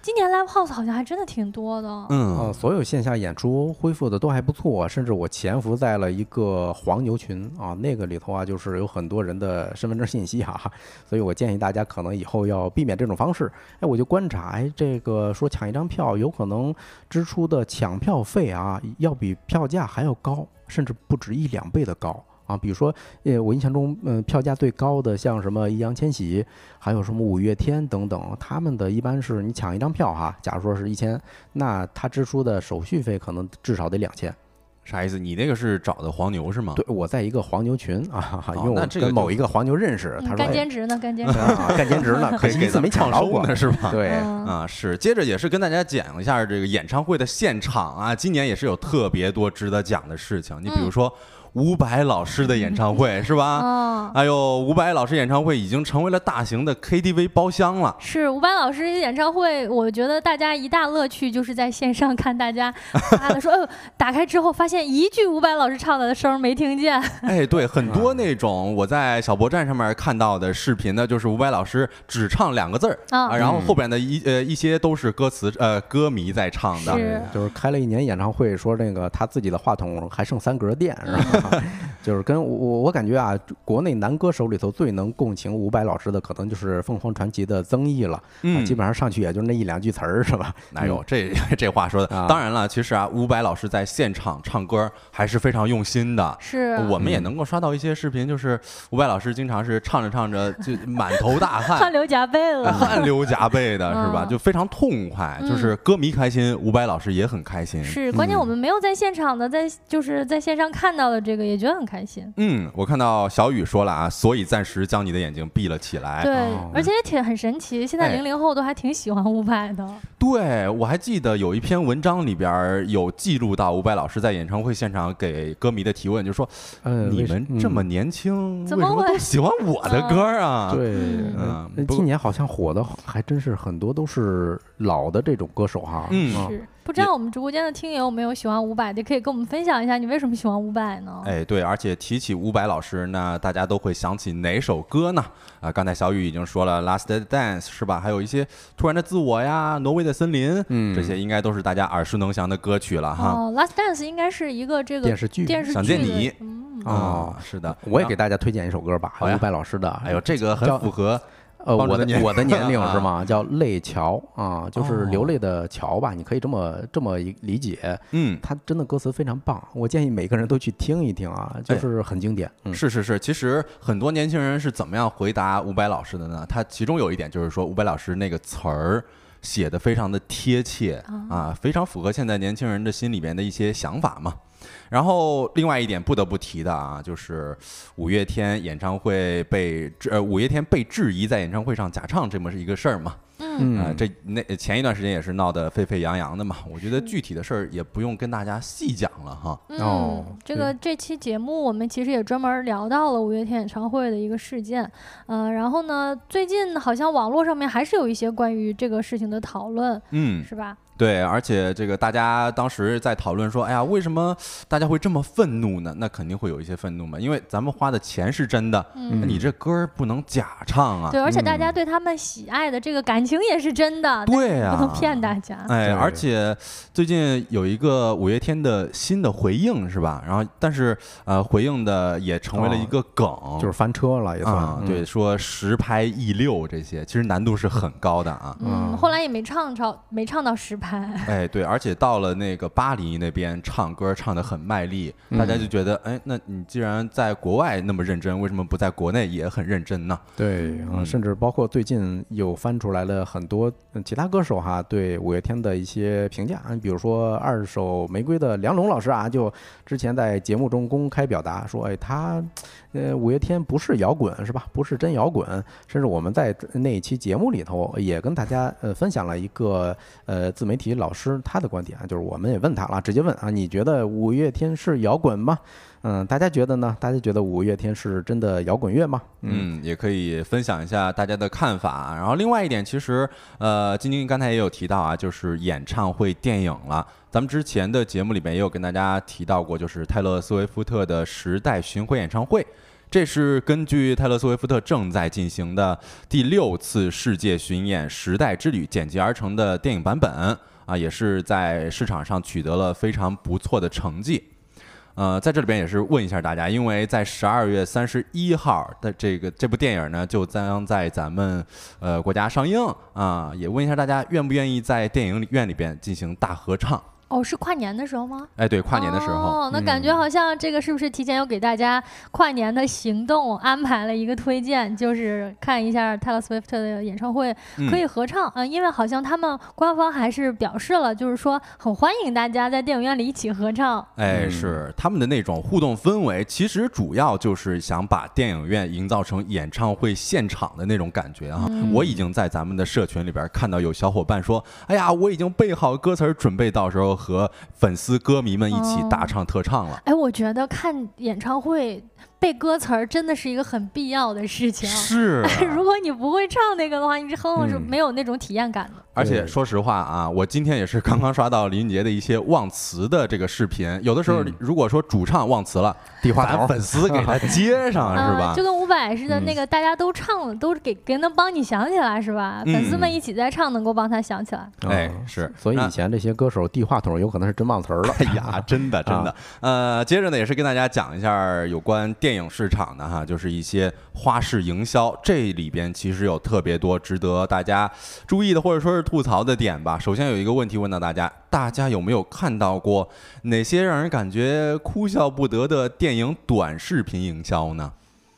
今年 Live House 好像还真的挺多的。呃，嗯，所有线下演出恢复的都还不错，甚至我潜伏在了一个黄牛群啊，那个里头啊，就是有很多人的身份证信息哈、所以我建议大家可能以后要避免这种方式。哎，我就观察，哎，这个说抢一张票，有可能支出的抢票费啊，要比票价还要高，甚至不止一两倍的高。啊，比如说，呃，我印象中，嗯、票价最高的像什么易烊千玺，还有什么五月天等等，他们的一般是你抢一张票哈，假如说是一千，那他支出的手续费可能至少得两千。啥意思？你那个是找的黄牛是吗？对，我在一个黄牛群啊，哈哈因为我这个跟某一个黄牛认识，他嗯，说干兼职呢，干兼职。哎啊干兼职呢，可惜一次没抢着过呢，是吧？对，嗯啊，是，接着也是跟大家讲一下这个演唱会的现场啊，今年也是有特别多值得讲的事情。你比如说伍佰老师的演唱会 是吧？嗯，哎呦，伍佰老师演唱会已经成为了大型的 KTV 包厢了。是伍佰老师演唱会，我觉得大家一大乐趣就是在线上看大家发的 说，哎呦，打开之后发现一句伍佰老师唱的声没听见，哎，对，很多那种我在小博站上面看到的视频呢，就是伍佰老师只唱两个字儿啊啊，然后后边的一呃一些都是歌词呃歌迷在唱的。是就是开了一年演唱会，说那个他自己的话筒还剩三格电，是吧？就是跟我我我感觉啊，国内男歌手里头最能共情伍佰老师的，可能就是凤凰传奇的曾毅了。啊嗯基本上上去也就那一两句词儿，是吧？哪有这 这话说的？啊当然了，其实啊，伍佰老师在现场唱歌还是非常用心的。是我们也能够刷到一些视频，就是伍佰老师经常是唱着唱着就满头大汗汗。流浃背了。汗流浃背的是吧？嗯就非常痛快，就是歌迷开心，伍佰老师也很开心。是，关键我们没有在现场的，在就是在线上看到的这个，也觉得很开心。嗯，我看到小雨说了啊，所以暂时将你的眼睛闭了起来。对哦，而且也挺很神奇，现在哎零零后都还挺喜欢伍佰的。对，我还记得有一篇文章里边有记录到伍佰老师在演唱会现场给歌迷的提问，就说呃，你们这么嗯年轻，为什么怎么会都喜欢我的歌儿啊？对，嗯今年好像火的还真是很多都是老的这种歌手哈。嗯啊是，不知道我们直播间的听友有没有喜欢伍佰的，可以跟我们分享一下你为什么喜欢伍佰呢？哎，对，而且提起伍佰老师，那大家都会想起哪首歌呢？啊，刚才小雨已经说了《Last Dance》是吧？还有一些《突然的自我》呀，《挪威的森林》，嗯这些应该都是大家耳熟能详的歌曲了哈。哦，《Last Dance》应该是一个这个电视剧电视剧的想见你嗯，哦啊，是的，我也给大家推荐一首歌吧，好呀伍佰老师的。哎呦，这个很符合呃，我的我的年龄啊 是吗？叫泪桥啊，就是流哦泪的桥吧，你可以这么这么一理解。嗯。他真的歌词非常棒，我建议每个人都去听一听啊，就哎是很经典。嗯，是是是，其实很多年轻人是怎么样回答伍佰老师的呢？他其中有一点就是说，伍佰老师那个词儿写的非常的贴切啊，非常符合现在年轻人的心里面的一些想法嘛。然后另外一点不得不提的啊，就是五月天演唱会被质呃五月天被质疑在演唱会上假唱这么一个事儿嘛。嗯，啊、嗯，这那前一段时间也是闹得沸沸扬扬的嘛。我觉得具体的事儿也不用跟大家细讲了哈。哦嗯，这个这期节目我们其实也专门聊到了五月天演唱会的一个事件，呃，然后呢，最近好像网络上面还是有一些关于这个事情的讨论，嗯，是吧？对，而且这个大家当时在讨论说，哎呀，为什么大家会这么愤怒呢？那肯定会有一些愤怒嘛，因为咱们花的钱是真的，嗯你这歌儿不能假唱啊。对，而且大家嗯对他们喜爱的这个感情也是真的，对呀不能骗大家。哎，而且最近有一个五月天的新的回应是吧？然后，但是呃，回应的也成为了一个梗，就是翻车了也算。对，，说实拍 E 六这些，其实难度是很高的啊。嗯，嗯后来也没唱超，没唱到实拍。哎，对，而且到了那个巴黎那边唱歌唱得很卖力，大家就觉得，哎，那你既然在国外那么认真，为什么不在国内也很认真呢？对，嗯嗯，甚至包括最近又翻出来了很多嗯其他歌手哈对五月天的一些评价，你比如说二手玫瑰的梁龙老师啊，就之前在节目中公开表达说，哎，他呃五月天不是摇滚是吧？不是真摇滚，甚至我们在那一期节目里头也跟大家呃分享了一个呃自媒体老师他的观点啊，就是我们也问他了，直接问啊，你觉得五月天是摇滚吗？嗯，大家觉得呢？大家觉得五月天是真的摇滚乐吗？嗯，也可以分享一下大家的看法。然后另外一点，其实呃，晶晶刚才也有提到啊，就是演唱会电影了。咱们之前的节目里面也有跟大家提到过，就是泰勒·斯威夫特的时代巡回演唱会。这是根据泰勒·斯威夫特正在进行的第六次世界巡演《时代之旅》剪辑而成的电影版本啊，也是在市场上取得了非常不错的成绩。呃，在这里边也是问一下大家，因为在十二月三十一号的这个这部电影呢，就将在咱们呃国家上映啊，也问一下大家愿不愿意在电影院里边进行大合唱？哦，是跨年的时候吗？哎，对，跨年的时候，哦，那感觉好像这个是不是提前有给大家跨年的行动安排了一个推荐，就是看一下 Taylor Swift 的演唱会嗯可以合唱啊、嗯因为好像他们官方还是表示了，就是说很欢迎大家在电影院里一起合唱。哎，嗯是他们的那种互动氛围，其实主要就是想把电影院营造成演唱会现场的那种感觉啊。嗯我已经在咱们的社群里边看到有小伙伴说：“哎呀，我已经背好歌词儿，准备到时候和粉丝歌迷们一起大唱特唱了。哎，我觉得看演唱会背歌词儿真的是一个很必要的事情。是啊，如果你不会唱那个的话，你哼哼是嗯没有那种体验感的。而且说实话啊，我今天也是刚刚刷到林俊杰的一些忘词的这个视频。有的时候嗯，如果说主唱忘词了，地话头咱粉丝给他接上啊，是吧就？跟伍佰似的，嗯那个大家都唱了，都给给能帮你想起来是吧？嗯粉丝们一起在唱，能够帮他想起来。哎啊，是所以以前这些歌手递话筒有可能是真忘词儿了。哎呀，真的 真的，呃，接着呢也是跟大家讲一下有关电影市场的哈，就是一些花式营销，这里边其实有特别多值得大家注意的或者说是吐槽的点吧。首先有一个问题问到大家，大家有没有看到过哪些让人感觉哭笑不得的电影短视频营销呢？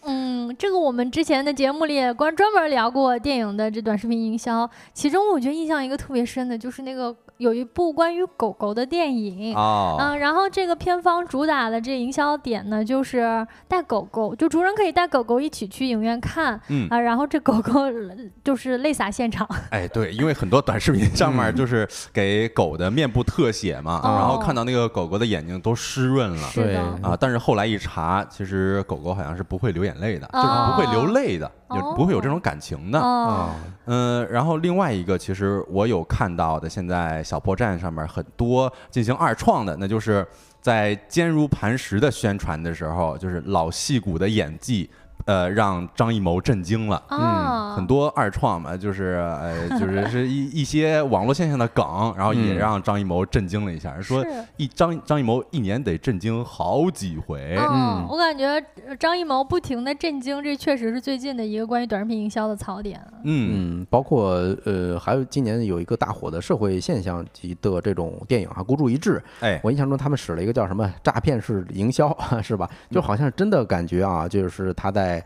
嗯，这个我们之前的节目里也关专门聊过电影的这短视频营销，其中我觉得印象一个特别深的就是那个有一部关于狗狗的电影。哦，嗯，然后这个片方主打的这营销点呢，就是带狗狗，就主人可以带狗狗一起去影院看，嗯。啊，然后这狗狗 就是泪洒现场，哎，对，因为很多短视频上面就是给狗的面部特写嘛，哦。然后看到那个狗狗的眼睛都湿润了。对啊，但是后来一查，其实狗狗好像是不会流眼泪的，就是哦不会流泪的，就哦不会有这种感情的。哦，嗯，然后另外一个，其实我有看到的，现在小破站上面很多进行二创的，那就是在坚如磐石的宣传的时候，就是老戏骨的演技，呃，让张艺谋震惊了。嗯，很多二创嘛，就是呃，就是是一 一些网络现象的梗，然后也嗯让张艺谋震惊了一下，说一张张艺谋一年得震惊好几回。嗯嗯，我感觉呃张艺谋不停的震惊，这确实是最近的一个关于短视频营销的槽点。嗯嗯，包括呃，还有今年有一个大火的社会现象级的这种电影啊，《孤注一掷》。哎，我印象中他们使了一个叫什么诈骗式营销，是吧？就好像真的感觉啊，就是他在。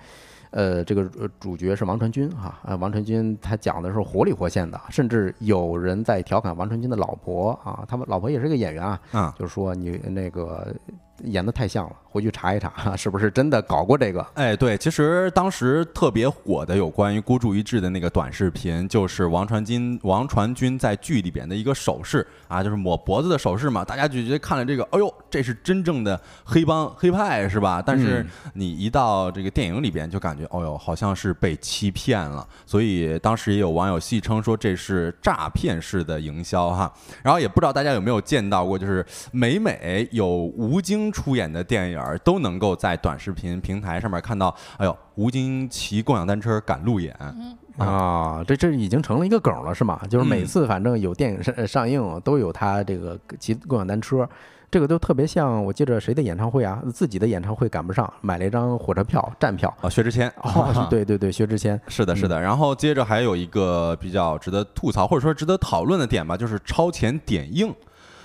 呃，这个呃主角是王传君哈，啊，王传君他讲的是活里活现的，甚至有人在调侃王传君的老婆啊，他们老婆也是个演员啊，啊，就是说你那个演的太像了，回去查一查，哈是不是真的搞过这个？哎，对，其实当时特别火的有关于孤注一掷的那个短视频，就是王传金王传君在剧里边的一个手势啊，就是抹脖子的手势嘛，大家就觉得看了这个，哎呦，这是真正的黑帮黑派是吧？但是嗯你一到这个电影里边，就感觉，哦呦，好像是被欺骗了，所以当时也有网友戏称说这是诈骗式的营销哈。然后也不知道大家有没有见到过，就是每每有吴京出演的电影儿，都能够在短视频平台上面看到，哎呦，吴京骑共享单车赶路演，啊，这这已经成了一个梗了，是吗？就是每嗯次反正有电影上上映，都有他这个骑共享单车，这个都特别像。我记着谁的演唱会啊，自己的演唱会赶不上，买了一张火车票站票。啊，薛之谦，哦，对对对，薛之谦，是的，是的。然后接着还有一个比较值得吐槽或者说值得讨论的点吧，就是超前点映。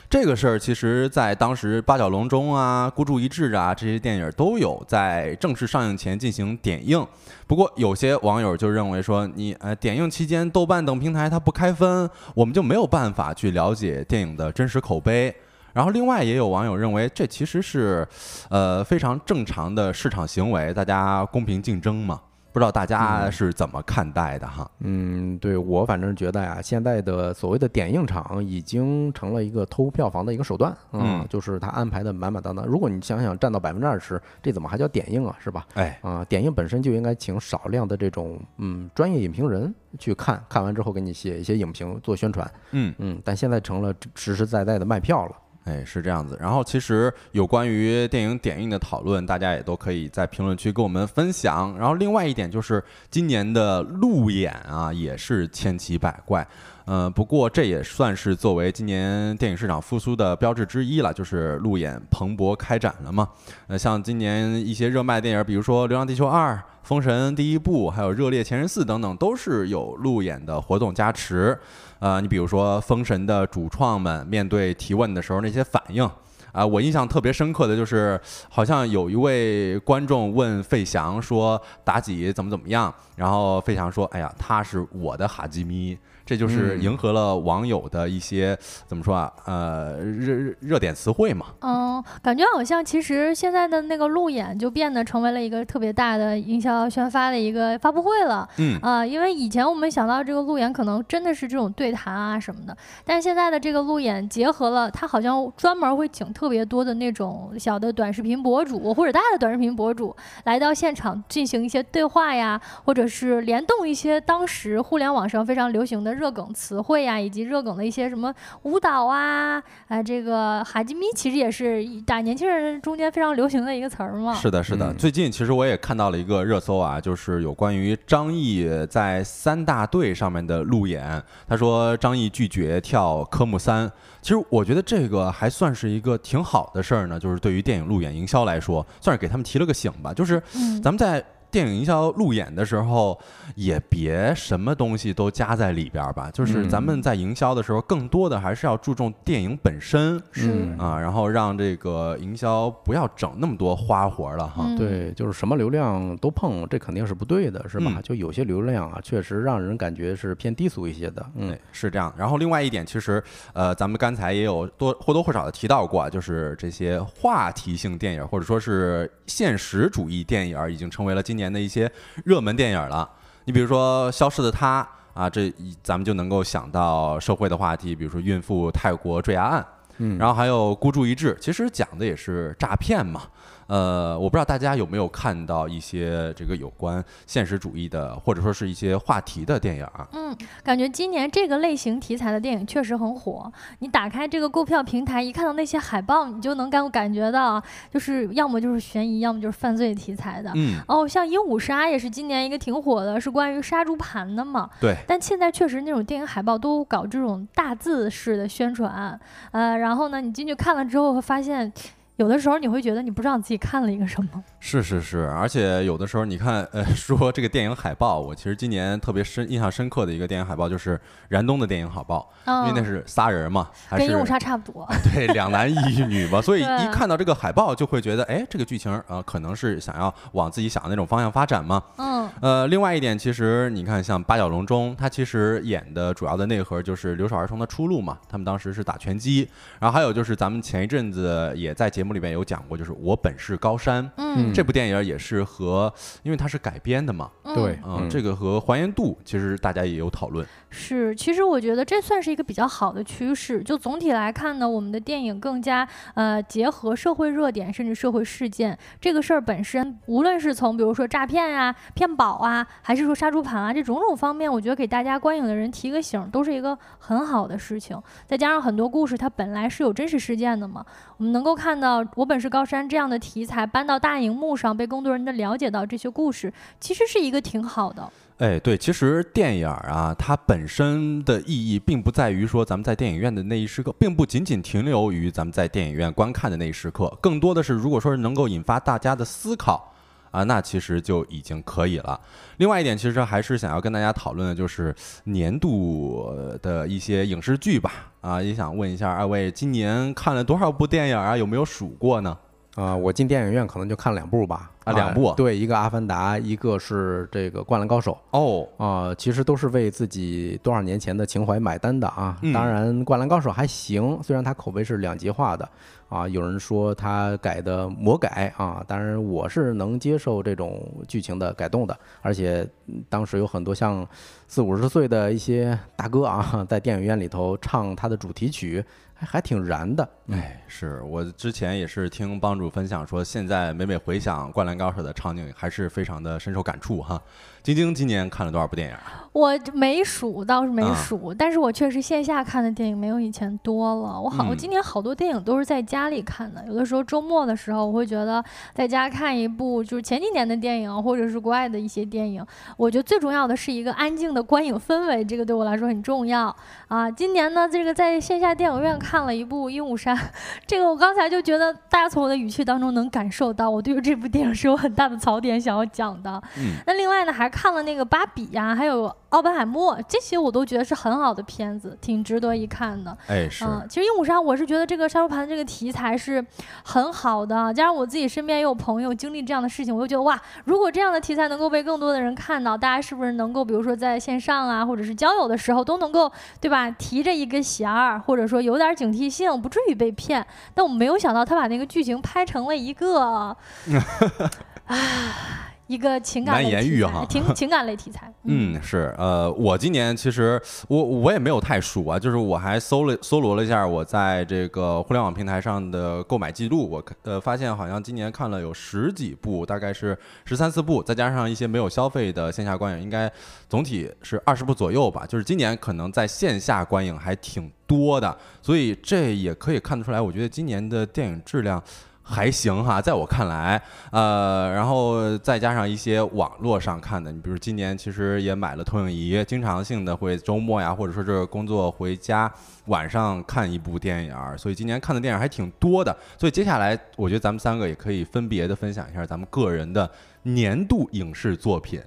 这个事儿其实，在当时八角笼中啊、孤注一掷啊这些电影都有在正式上映前进行点映。不过有些网友就认为说，你呃点映期间豆瓣等平台它不开分，我们就没有办法去了解电影的真实口碑。然后另外也有网友认为，这其实是呃非常正常的市场行为，大家公平竞争嘛。不知道大家是怎么看待的哈？嗯，对我反正觉得呀，现在的所谓的点映场已经成了一个偷票房的一个手段啊，嗯就是他安排的满满当当。如果你想想占到百分之二十，这怎么还叫点映啊？是吧？哎，啊，点映本身就应该请少量的这种嗯专业影评人去看，看完之后给你写一些影评做宣传，嗯，嗯，但现在成了实实在在的卖票了。哎，是这样子。然后其实有关于电影点映的讨论，大家也都可以在评论区跟我们分享。然后另外一点就是今年的路演啊，也是千奇百怪。呃，不过这也算是作为今年电影市场复苏的标志之一了，就是路演蓬勃开展了嘛。呃，像今年一些热卖电影，比如说《流浪地球二》《封神》第一部，还有《热烈前任四》等等，都是有路演的活动加持。呃，你比如说《封神》的主创们面对提问的时候那些反应。啊、我印象特别深刻的就是，好像有一位观众问费翔说妲己怎么怎么样，然后费翔说：“哎呀，她是我的哈基米。”这就是嗯迎合了网友的一些、怎么说啊？呃，热热热点词汇嘛。嗯，感觉好像其实现在的那个路演就变得成为了一个特别大的营销宣发的一个发布会了。嗯啊、因为以前我们想到这个路演可能真的是这种对谈啊什么的，但是现在的这个路演结合了，它好像专门会请特别多的那种小的短视频博主或者大的短视频博主来到现场进行一些对话呀，或者是联动一些当时互联网上非常流行的热梗词汇呀，以及热梗的一些什么舞蹈啊，啊、这个哈基米其实也是打年轻人中间非常流行的一个词儿嘛。是的，是的。嗯最近其实我也看到了一个热搜啊，就是有关于张译在三大队上面的路演。他说张译拒绝跳科目三。其实我觉得这个还算是一个挺好的事儿呢，就是对于电影路演营销来说，算是给他们提了个醒吧。就是嗯，咱们在电影营销路演的时候，也别什么东西都加在里边儿吧。就是咱们在营销的时候，更多的还是要注重电影本身是啊，然后让这个营销不要整那么多花活了哈。嗯对，就是什么流量都碰，这肯定是不对的，是吧？嗯就有些流量啊，确实让人感觉是偏低俗一些的。嗯，是这样。然后另外一点，其实呃，咱们刚才也有多或多或少的提到过啊，就是这些话题性电影或者说是现实主义电影，已经成为了今年的一些热门电影了。你比如说《消失的她》啊，这一咱们就能够想到社会的话题，比如说孕妇泰国坠崖案，嗯然后还有孤注一掷，其实讲的也是诈骗嘛。呃，我不知道大家有没有看到一些这个有关现实主义的，或者说是一些话题的电影啊？嗯，感觉今年这个类型题材的电影确实很火。你打开这个购票平台，一看到那些海报，你就能感感觉到，就是要么就是悬疑，要么就是犯罪题材的。嗯，哦，像《鹦鹉杀》也是今年一个挺火的，是关于杀猪盘的嘛。对。但现在确实那种电影海报都搞这种大字式的宣传，呃，然后呢，你进去看了之后会发现，有的时候你会觉得你不知道你自己看了一个什么。是是是，而且有的时候你看，呃，说这个电影海报，我其实今年特别深印象深刻的一个电影海报就是燃冬的电影海报，因为那嗯，是仨人嘛，还是跟鹦鹉杀差不多。对两男一女嘛，所以一看到这个海报就会觉得，哎，这个剧情啊、呃可能是想要往自己想的那种方向发展嘛。嗯呃，另外一点，其实你看，像八角笼中，他其实演的主要的内核就是留守儿童的出路嘛。他们当时是打拳击，然后还有就是咱们前一阵子也在节目里面有讲过，就是我本是高山。嗯这部电影也是和，因为它是改编的嘛，嗯对，嗯，这个和还原度其实大家也有讨论。是，其实我觉得这算是一个比较好的趋势。就总体来看呢，我们的电影更加呃结合社会热点甚至社会事件这个事儿本身，无论是从比如说诈骗啊、骗保啊，还是说杀猪盘啊这种种方面，我觉得给大家观影的人提个醒，都是一个很好的事情。再加上很多故事它本来是有真实事件的嘛，我们能够看到《我本是高山》这样的题材搬到大荧幕幕上，被更多人的了解到这些故事，其实是一个挺好的。哎，对，其实电影儿啊，它本身的意义并不在于说咱们在电影院的那一时刻，并不仅仅停留于咱们在电影院观看的那一时刻，更多的是如果说是能够引发大家的思考啊，那其实就已经可以了。另外一点，其实还是想要跟大家讨论的就是年度的一些影视剧吧。啊，也想问一下二位，今年看了多少部电影啊？有没有数过呢？啊、我进电影院可能就看两部吧。啊两部对，一个《阿凡达》，一个是这个《灌篮高手》。哦，啊、其实都是为自己多少年前的情怀买单的啊。嗯当然，《灌篮高手》还行，虽然它口碑是两极化的啊，有人说它改的魔改啊，当然我是能接受这种剧情的改动的，而且嗯当时有很多像四五十岁的一些大哥啊，在电影院里头唱他的主题曲，还还挺燃的。哎，是我之前也是听帮主分享说，现在每每回想《灌篮高手》的场景，还是非常的深受感触哈。晶晶今年看了多少部电影啊？我没数，倒是没啊数，但是我确实线下看的电影没有以前多了。我好，我嗯今年好多电影都是在家里看的。有的时候周末的时候，我会觉得在家看一部就是前几年的电影，或者是国外的一些电影。我觉得最重要的是一个安静的观影氛围，这个对我来说很重要啊。今年呢，这个在线下电影院看了一部《鹦鹉山》，这个我刚才就觉得大家从我的语气当中能感受到，我对于这部电影是有很大的槽点想要讲的。嗯，那另外呢，还看了那个《芭比》呀，还有《奥本海默》，这些我都觉得是很好的片子，挺值得一看的。哎，是，嗯，其实《鹦鹉杀》我是觉得这个杀猪盘这个题材是很好的，加上我自己身边也有朋友经历这样的事情，我就觉得哇，如果这样的题材能够被更多的人看到，大家是不是能够比如说在线上啊，或者是交友的时候都能够对吧，提着一个弦儿，或者说有点警惕性，不至于被骗。但我没有想到他把那个剧情拍成了一个啊。一个情感难言喻哈 情情感类题材，嗯，是，呃，我今年其实我我也没有太熟啊，就是我还搜了搜罗了一下我在这个互联网平台上的购买记录，我看呃发现好像今年看了有十几部，大概是十三四部，再加上一些没有消费的线下观影，应该总体是二十部左右吧。就是今年可能在线下观影还挺多的，所以这也可以看得出来，我觉得今年的电影质量。还行哈，在我看来，呃，然后再加上一些网络上看的，你比如今年其实也买了投影仪，经常性的会周末呀，或者说是工作回家晚上看一部电影儿，所以今年看的电影还挺多的。所以接下来，我觉得咱们三个也可以分别的分享一下咱们个人的年度影视作品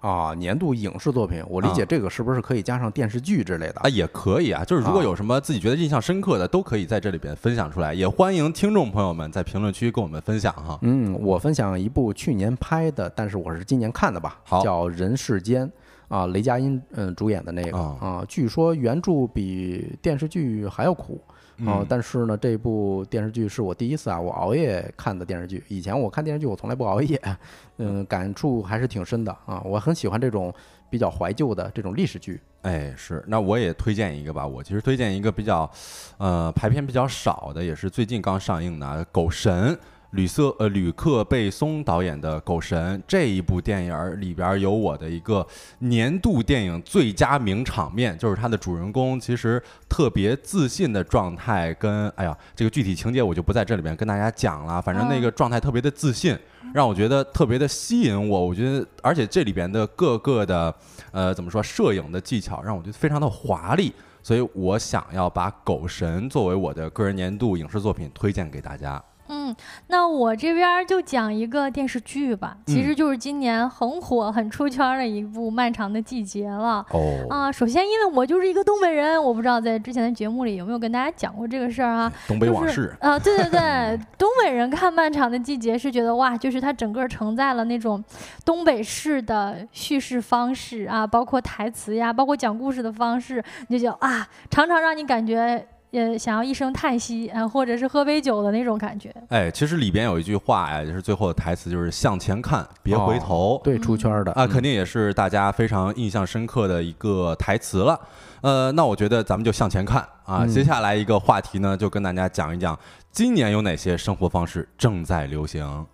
啊，年度影视作品，我理解这个是不是可以加上电视剧之类的啊？也可以啊，就是如果啊有什么自己觉得印象深刻的，都可以在这里边分享出来。也欢迎听众朋友们在评论区跟我们分享哈。嗯，我分享一部去年拍的，但是我是今年看的吧，好叫《人世间》啊，雷佳音嗯主演的那个啊啊，据说原著比电视剧还要苦。啊、嗯但是呢，这部电视剧是我第一次啊，我熬夜看的电视剧。以前我看电视剧，我从来不熬夜，嗯，感触还是挺深的啊。我很喜欢这种比较怀旧的这种历史剧。哎，是，那我也推荐一个吧。我其实推荐一个比较，呃，排片比较少的，也是最近刚上映的啊《狗神》，吕瑟呃吕克贝松导演的《狗神》这一部电影儿里边儿有我的一个年度电影最佳名场面，就是它的主人公其实特别自信的状态，跟哎呀这个具体情节我就不在这里边跟大家讲了，反正那个状态特别的自信，让我觉得特别的吸引我。我觉得，而且这里边的各个的呃怎么说摄影的技巧，让我觉得非常的华丽。所以我想要把《狗神》作为我的个人年度影视作品推荐给大家。嗯，那我这边儿就讲一个电视剧吧，其实就是今年很火、很出圈儿的一部《漫长的季节》了。哦，啊，首先因为我就是一个东北人，我不知道在之前的节目里有没有跟大家讲过这个事儿啊。东北就是往事，啊，对对对，东北人看《漫长的季节》是觉得哇，就是它整个承载了那种东北式的叙事方式啊，包括台词呀，包括讲故事的方式，你就觉得啊，常常让你感觉呃想要一声叹息啊，或者是喝杯酒的那种感觉。哎，其实里边有一句话呀，就是最后的台词，就是向前看，别回哦头。对，出圈的啊，嗯肯定也是大家非常印象深刻的一个台词了。呃，那我觉得咱们就向前看啊。嗯接下来一个话题呢，就跟大家讲一讲今年有哪些生活方式正在流行。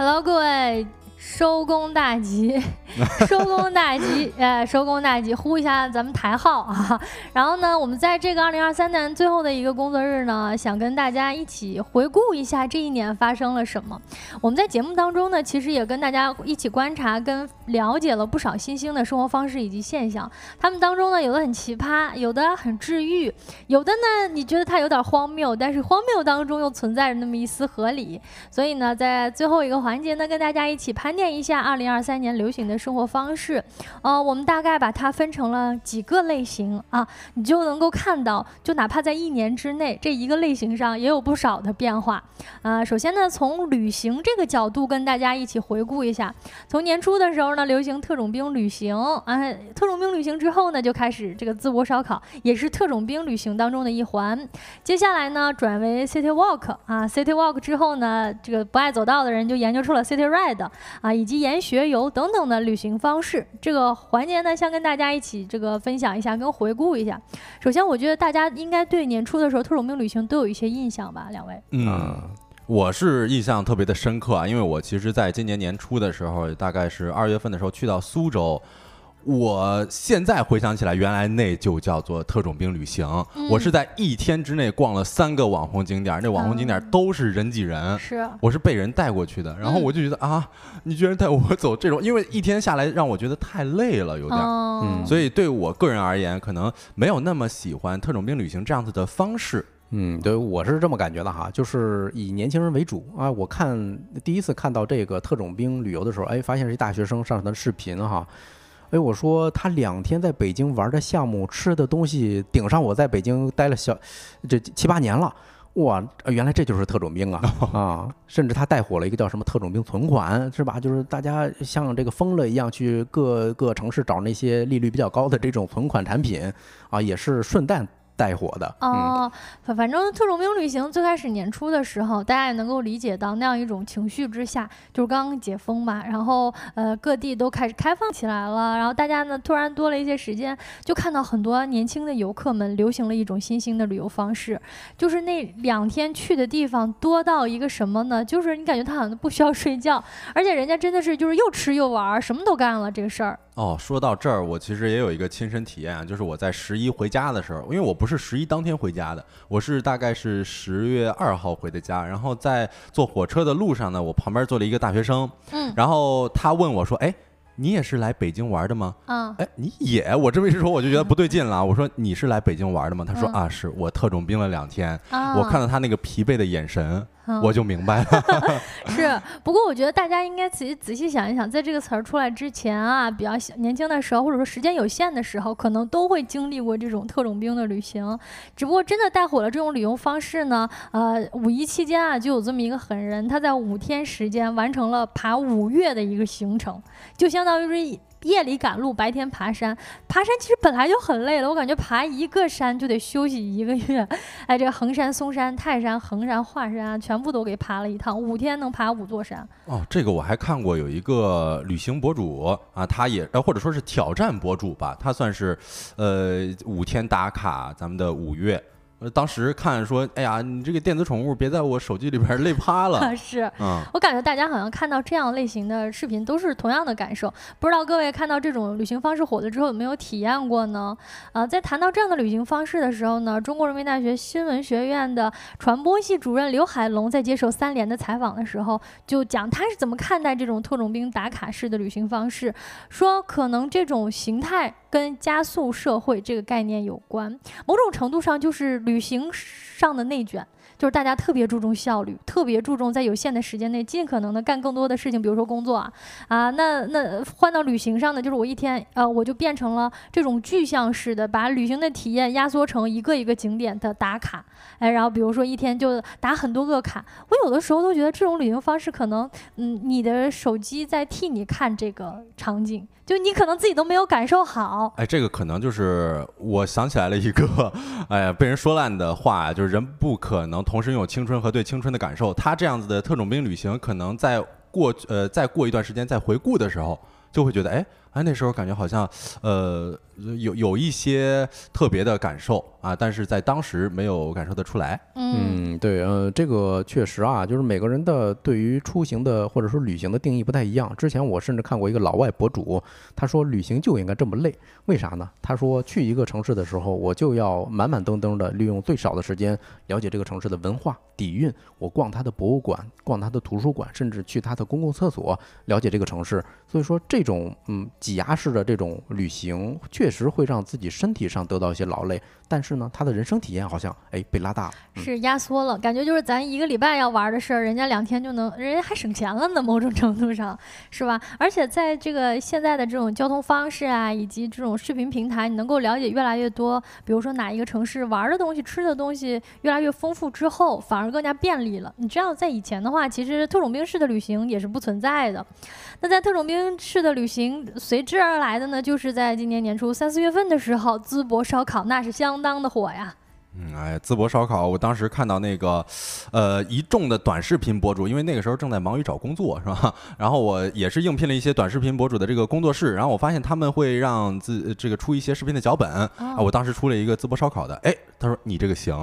Hello，各位，收工大吉，收工大吉，呃，收工大吉，呼一下咱们台号啊！然后呢，我们在这个二零二三年最后的一个工作日呢，想跟大家一起回顾一下这一年发生了什么。我们在节目当中呢，其实也跟大家一起观察跟了解了不少新兴的生活方式以及现象。他们当中呢，有的很奇葩，有的很治愈，有的呢，你觉得它有点荒谬，但是荒谬当中又存在着那么一丝合理。所以呢，在最后一个环节呢，跟大家一起盘点一下2023年流行的生活方式。呃，我们大概把它分成了几个类型啊，你就能够看到，就哪怕在一年之内，这一个类型上也有不少的变化。呃，首先呢，从旅行这个角度跟大家一起回顾一下，从年初的时候呢，流行特种兵旅行，啊，特种兵旅行之后呢，就开始这个淄博烧烤，也是特种兵旅行当中的一环。接下来呢，转为 City Walk 啊，City Walk 之后呢，这个不爱走道的人就研究出了 City Ride 啊，以及研学游等等的旅行方式。这个环节呢，先跟大家一起这个分享一下，跟回顾一下。首先，我觉得大家应该对年初的时候特种兵旅行都有一些印象吧，两位。嗯，我是印象特别的深刻啊，因为我其实在今年年初的时候，大概是二月份的时候去到苏州。我现在回想起来，原来那就叫做特种兵旅行。嗯我是在一天之内逛了三个网红景点，那网红景点都是人挤人。是，我是被人带过去的，然后嗯我就觉得啊，你居然带我走这种，因为一天下来让我觉得太累了，有点儿。嗯，所以对我个人而言，可能没有那么喜欢特种兵旅行这样子的方式。嗯，对，我是这么感觉的哈，就是以年轻人为主啊。我看第一次看到这个特种兵旅游的时候，哎，发现是一大学生上传的视频哈。哎，我说他两天在北京玩的项目、吃的东西，顶上我在北京待了小这七八年了。哇，原来这就是特种兵啊 啊！甚至他带火了一个叫什么特种兵存款，是吧？就是大家像这个疯了一样去各个城市找那些利率比较高的这种存款产品啊，也是顺带带火的。嗯，哦，反反正特种兵旅行最开始年初的时候，大家也能够理解到那样一种情绪之下，就是刚刚解封嘛，然后呃各地都开始开放起来了，然后大家呢突然多了一些时间，就看到很多年轻的游客们流行了一种新兴的旅游方式，就是那两天去的地方多到一个什么呢？就是你感觉他好像不需要睡觉，而且人家真的是就是又吃又玩，什么都干了这个事儿。哦，说到这儿，我其实也有一个亲身体验啊，就是我在十一回家的时候，因为我不是十一当天回家的，我是大概是十月二号回的家，然后在坐火车的路上呢，我旁边坐了一个大学生，嗯然后他问我说：“哎，你也是来北京玩的吗？”嗯，哎，你也，我这么一说，我就觉得不对劲了。我说你是来北京玩的吗？他说嗯啊，是我特种兵了两天。啊我看到他那个疲惫的眼神，嗯我就明白了。是，不过我觉得大家应该仔细仔细想一想，在这个词儿出来之前啊，比较小年轻的时候，或者说时间有限的时候，可能都会经历过这种特种兵的旅行。只不过真的带火了这种旅游方式呢，呃，五一期间啊，就有这么一个狠人，他在五天时间完成了爬五岳的一个行程，就相当于是。夜里赶路，白天爬山。爬山其实本来就很累了，我感觉爬一个山就得休息一个月。哎，这个衡山、嵩山、泰山、衡山、华山，全部都给爬了一趟，五天能爬五座山。哦，这个我还看过，有一个旅行博主啊，他也呃或者说是挑战博主吧，他算是呃五天打卡咱们的五岳。呃，当时看说，哎呀，你这个电子宠物别在我手机里边累趴了。是嗯，我感觉大家好像看到这样类型的视频都是同样的感受，不知道各位看到这种旅行方式火了之后有没有体验过呢？呃，在谈到这样的旅行方式的时候呢，中国人民大学新闻学院的传播系主任刘海龙在接受三联的采访的时候，就讲他是怎么看待这种特种兵打卡式的旅行方式，说可能这种形态跟加速社会这个概念有关，某种程度上就是旅行上的内卷。就是大家特别注重效率，特别注重在有限的时间内尽可能的干更多的事情，比如说工作啊啊，那那换到旅行上呢，就是我一天呃我就变成了这种具象式的，把旅行的体验压缩成一个一个景点的打卡，哎，然后比如说一天就打很多个卡，我有的时候都觉得这种旅行方式可能，嗯，你的手机在替你看这个场景，就你可能自己都没有感受好，哎，这个可能就是我想起来了一个，哎呀，被人说烂的话，就是人不可能同时拥有青春和对青春的感受。他这样子的特种兵旅行，可能在过呃再过一段时间再回顾的时候，就会觉得，哎哎，那时候感觉好像呃有有一些特别的感受啊，但是在当时没有感受得出来。嗯嗯，对，呃，这个确实啊，就是每个人的对于出行的或者说旅行的定义不太一样。之前我甚至看过一个老外博主，他说旅行就应该这么累，为啥呢？他说去一个城市的时候，我就要满满登登的利用最少的时间了解这个城市的文化底蕴，我逛他的博物馆，逛他的图书馆，甚至去他的公共厕所，了解这个城市。所以说，这种嗯挤压式的这种旅行，确实会让自己身体上得到一些劳累，但是呢，他的人生体验好像哎被拉大了。是压缩了，感觉就是咱一个礼拜要玩的事儿，人家两天就能，人家还省钱了呢，某种程度上是吧？而且在这个现在的这种交通方式啊，以及这种视频平台，你能够了解越来越多，比如说哪一个城市玩的东西、吃的东西越来越丰富之后，反而更加便利了。你知道，在以前的话，其实特种兵式的旅行也是不存在的。那在特种兵式的旅行随之而来的呢，就是在今年年初三四月份的时候，淄博烧烤那是相当的火呀。嗯，哎，淄博烧烤，我当时看到那个，呃，一众的短视频博主，因为那个时候正在忙于找工作，是吧？然后我也是应聘了一些短视频博主的这个工作室，然后我发现他们会让自呃这个出一些视频的脚本啊，哦我当时出了一个淄博烧烤的，哎，他说你这个行，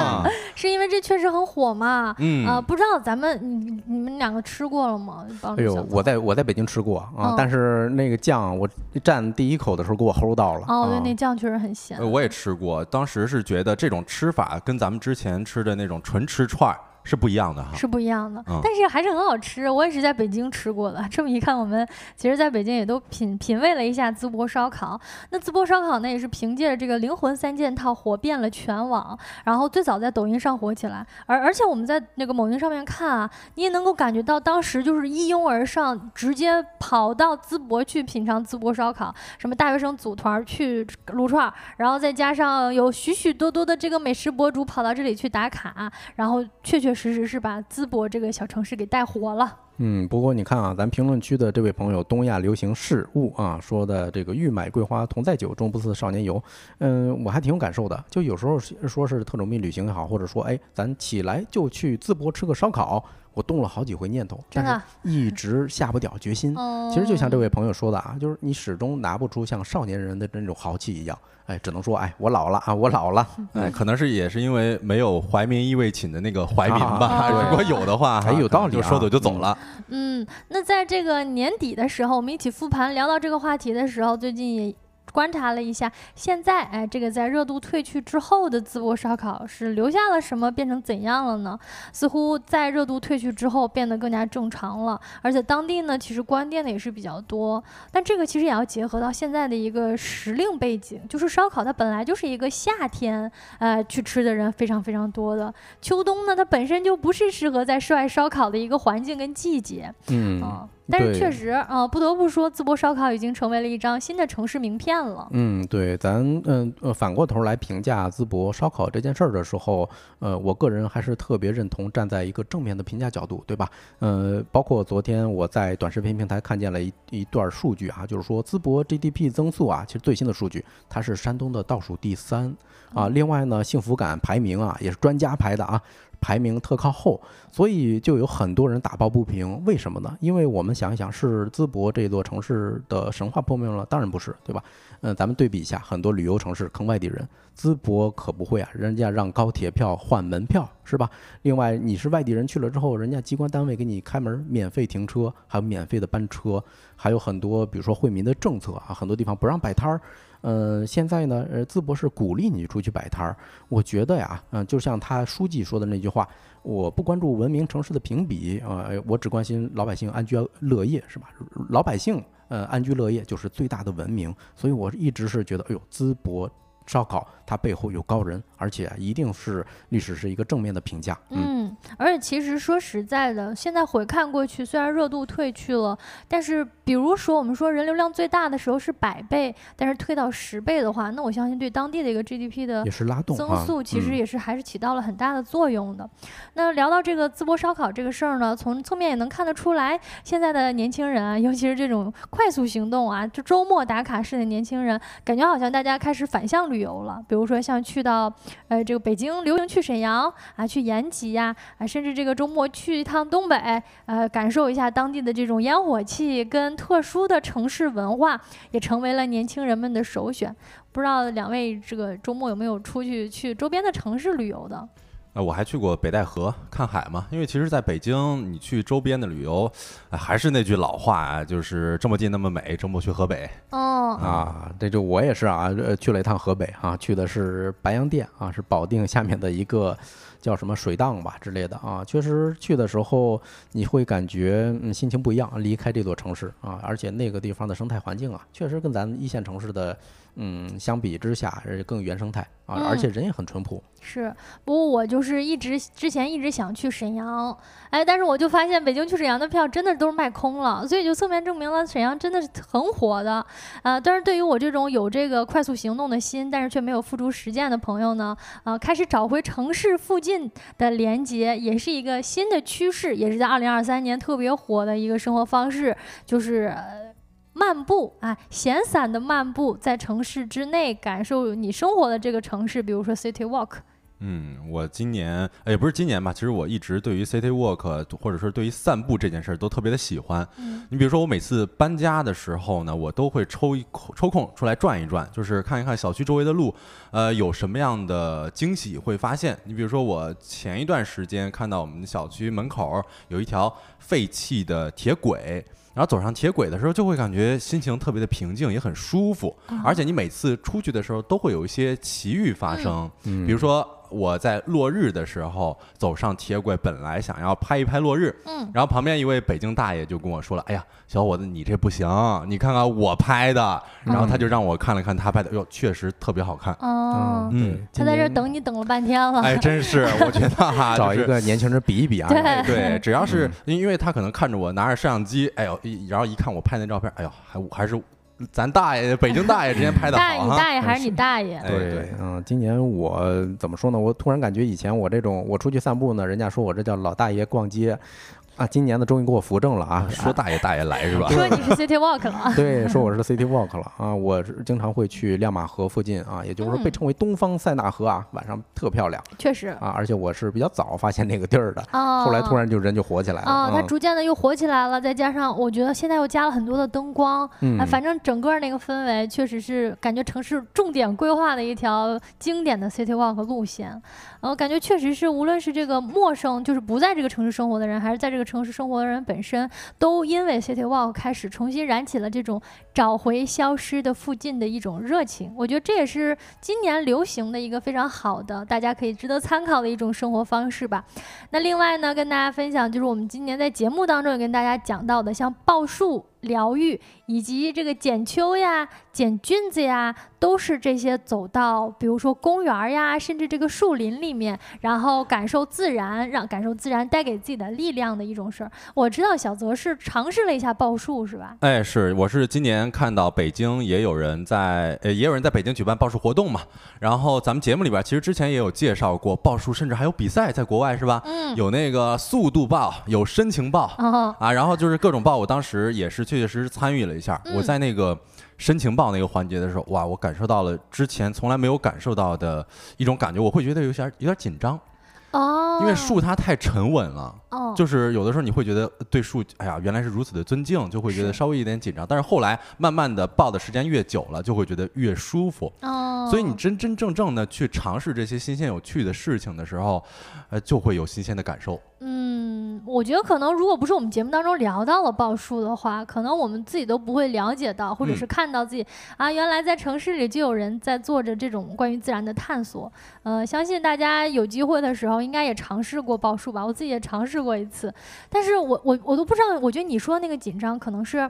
是因为这确实很火嘛？嗯啊，不知道咱们你你们两个吃过了吗？帮哎呦，我在我在北京吃过啊，嗯但是那个酱我蘸第一口的时候给我齁到了。哦，对，啊那酱确实很咸呃。我也吃过，当时是觉得这种吃法跟咱们之前吃的那种纯吃串儿是不一样的哈。是不一样的，嗯但是还是很好吃。我也是在北京吃过的。这么一看，我们其实在北京也都品品味了一下淄博烧烤。那淄博烧烤呢，也是凭借着这个灵魂三件套火遍了全网，然后最早在抖音上火起来。而而且我们在那个某音上面看啊，你也能够感觉到当时就是一拥而上，直接跑到淄博去品尝淄博烧烤，什么大学生组团去撸串儿，然后再加上有许许多多的这个美食博主跑到这里去打卡，然后确确实实是把淄博这个小城市给带火了。嗯，不过你看啊，咱评论区的这位朋友东亚流行事物啊说的这个欲买桂花同载酒，终不似少年游。嗯，我还挺有感受的。就有时候说是特种兵旅行也好，或者说哎，咱起来就去淄博吃个烧烤，我动了好几回念头，但是一直下不了决心。其实就像这位朋友说的啊，就是你始终拿不出像少年人的那种豪气一样。哎，只能说哎，我老了啊，我老了。哎，可能是也是因为没有怀民意未寝的那个怀民吧。如果有的话，还有道理，就说走就走了。嗯，那在这个年底的时候，我们一起复盘聊到这个话题的时候，最近也。观察了一下，现在哎，这个在热度退去之后的淄博烧烤是留下了什么，变成怎样了呢？似乎在热度退去之后变得更加正常了，而且当地呢其实关店的也是比较多。但这个其实也要结合到现在的一个时令背景，就是烧烤它本来就是一个夏天呃去吃的人非常非常多的，秋冬呢它本身就不是适合在室外烧烤的一个环境跟季节。嗯。但是确实啊，不得不说，淄博烧烤已经成为了一张新的城市名片了。嗯，对，咱嗯呃反过头来评价淄博烧烤这件事儿的时候，呃，我个人还是特别认同站在一个正面的评价角度，对吧？呃，包括昨天我在短视频平台看见了一一段数据啊，就是说淄博 GDP 增速啊，其实最新的数据它是山东的倒数第三啊。另外呢，幸福感排名啊，也是专家排的啊。排名特靠后，所以就有很多人打抱不平。为什么呢？因为我们想一想，是淄博这座城市的神话破灭了？当然不是，对吧？嗯，咱们对比一下，很多旅游城市坑外地人，淄博可不会啊，人家让高铁票换门票，是吧？另外，你是外地人去了之后，人家机关单位给你开门，免费停车，还有免费的班车，还有很多，比如说惠民的政策啊，很多地方不让摆摊儿。呃，现在呢，呃，淄博是鼓励你出去摆摊儿。我觉得呀，嗯，就像他书记说的那句话，我不关注文明城市的评比呃，我只关心老百姓安居乐业，是吧？老百姓呃安居乐业就是最大的文明，所以我一直是觉得，哎呦，淄博烧烤它背后有高人，而且一定是历史是一个正面的评价。嗯，而且其实说实在的，现在回看过去，虽然热度退去了，但是。比如说，我们说人流量最大的时候是百倍，但是退到十倍的话，那我相信对当地的一个 GDP 的也是拉动增速，其实也是还是起到了很大的作用的。那聊到这个淄博烧烤这个事儿呢，从侧面也能看得出来，现在的年轻人啊，尤其是这种快速行动啊，就周末打卡式的年轻人，感觉好像大家开始反向旅旅游了。比如说像去到呃这个北京，流行去沈阳啊，去延吉呀，啊，甚至这个周末去一趟东北，呃，感受一下当地的这种烟火气跟。特殊的城市文化也成为了年轻人们的首选。不知道两位这个周末有没有出去去周边的城市旅游的？呃，我还去过北戴河看海嘛。因为其实在北京，你去周边的旅游，还是那句老话啊，就是这么近那么美，周末去河北。哦啊，这就我也是啊，去了一趟河北啊，去的是白洋淀啊，是保定下面的一个。叫什么水荡吧之类的啊，确实去的时候你会感觉嗯心情不一样，离开这座城市啊，而且那个地方的生态环境啊，确实跟咱一线城市的。嗯，相比之下是更原生态啊，而且人也很淳朴。是，不过我就是一直之前一直想去沈阳，哎，但是我就发现北京去沈阳的票真的都是卖空了，所以就侧面证明了沈阳真的是很火的啊。但是对于我这种有这个快速行动的心，但是却没有付诸实践的朋友呢，啊，开始找回城市附近的连接，也是一个新的趋势，也是在二零二三年特别火的一个生活方式，就是。漫步啊，闲散的漫步，在城市之内感受你生活的这个城市，比如说 City Walk。嗯，我今年也不是今年吧，其实我一直对于 City Walk 或者说对于散步这件事儿都特别的喜欢。你比如说我每次搬家的时候呢，我都会抽一抽空出来转一转，就是看一看小区周围的路，呃，有什么样的惊喜会发现。你比如说我前一段时间看到我们小区门口有一条废弃的铁轨。然后走上铁轨的时候，就会感觉心情特别的平静，也很舒服。而且你每次出去的时候，都会有一些奇遇发生，比如说。我在落日的时候走上铁轨，本来想要拍一拍落日，嗯，然后旁边一位北京大爷就跟我说了：“哎呀，小伙子，你这不行，你看看我拍的。”然后他就让我看了看他拍的，哟，确实特别好看。哦，嗯，他在这等你等了半天了。哎，真是，我觉得哈，找一个年轻人比一比啊。对对，只要是因为他可能看着我拿着摄像机，哎呦，然后一看我拍那照片，哎呦，还还是。咱大爷，北京大爷之前拍的好啊！你大爷还是你大爷？对对，嗯，今年我怎么说呢？我突然感觉以前我这种我出去散步呢，人家说我这叫老大爷逛街。啊，今年呢终于给我扶正了啊，说大爷大爷来是吧？说你是 City Walk 了，对，说我是 City Walk 了啊，我是经常会去亮马河附近啊，也就是说被嗯称为东方塞纳河啊，晚上特漂亮确实。啊，而且我是比较早发现那个地儿的，哦，后来突然就人就火起来了啊，它嗯逐渐的又火起来了，再加上我觉得现在又加了很多的灯光，嗯啊，反正整个那个氛围确实是感觉城市重点规划的一条经典的 City Walk 路线，呃，感觉确实是无论是这个陌生，就是不在这个城市生活的人，还是在这个城市生活的人本身，都因为 City Walk 开始重新燃起了这种找回消失的附近的一种热情。我觉得这也是今年流行的一个非常好的，大家可以值得参考的一种生活方式吧。那另外呢，跟大家分享就是我们今年在节目当中也跟大家讲到的，像报数。疗愈以及这个剪秋呀、剪菌子呀，都是这些走到比如说公园呀，甚至这个树林里面，然后感受自然，让感受自然带给自己的力量的一种事儿。我知道小泽是尝试了一下报数，是吧？哎，是，我是今年看到北京也有人在，呃，也有人在北京举办报数活动嘛。然后咱们节目里边其实之前也有介绍过报数，甚至还有比赛，在国外是吧？嗯，有那个速度报，有深情报哦，啊，然后就是各种报，我当时也是确确实实参与了一下。嗯我在那个申情报那个环节的时候，哇，我感受到了之前从来没有感受到的一种感觉，我会觉得有点有点紧张，哦，因为树它太沉稳了。哦，就是有的时候你会觉得对树，哎呀，原来是如此的尊敬，就会觉得稍微有点紧张。但是后来慢慢的抱的时间越久了，就会觉得越舒服。哦，所以你真真正正的去尝试这些新鲜有趣的事情的时候，呃，就会有新鲜的感受。嗯，我觉得可能如果不是我们节目当中聊到了报数的话，可能我们自己都不会了解到，或者是嗯看到自己、啊，原来在城市里就有人在做着这种关于自然的探索。呃，相信大家有机会的时候，应该也尝试过报数吧？我自己也尝试过一次，但是我我我都不知道，我觉得你说那个紧张可能是。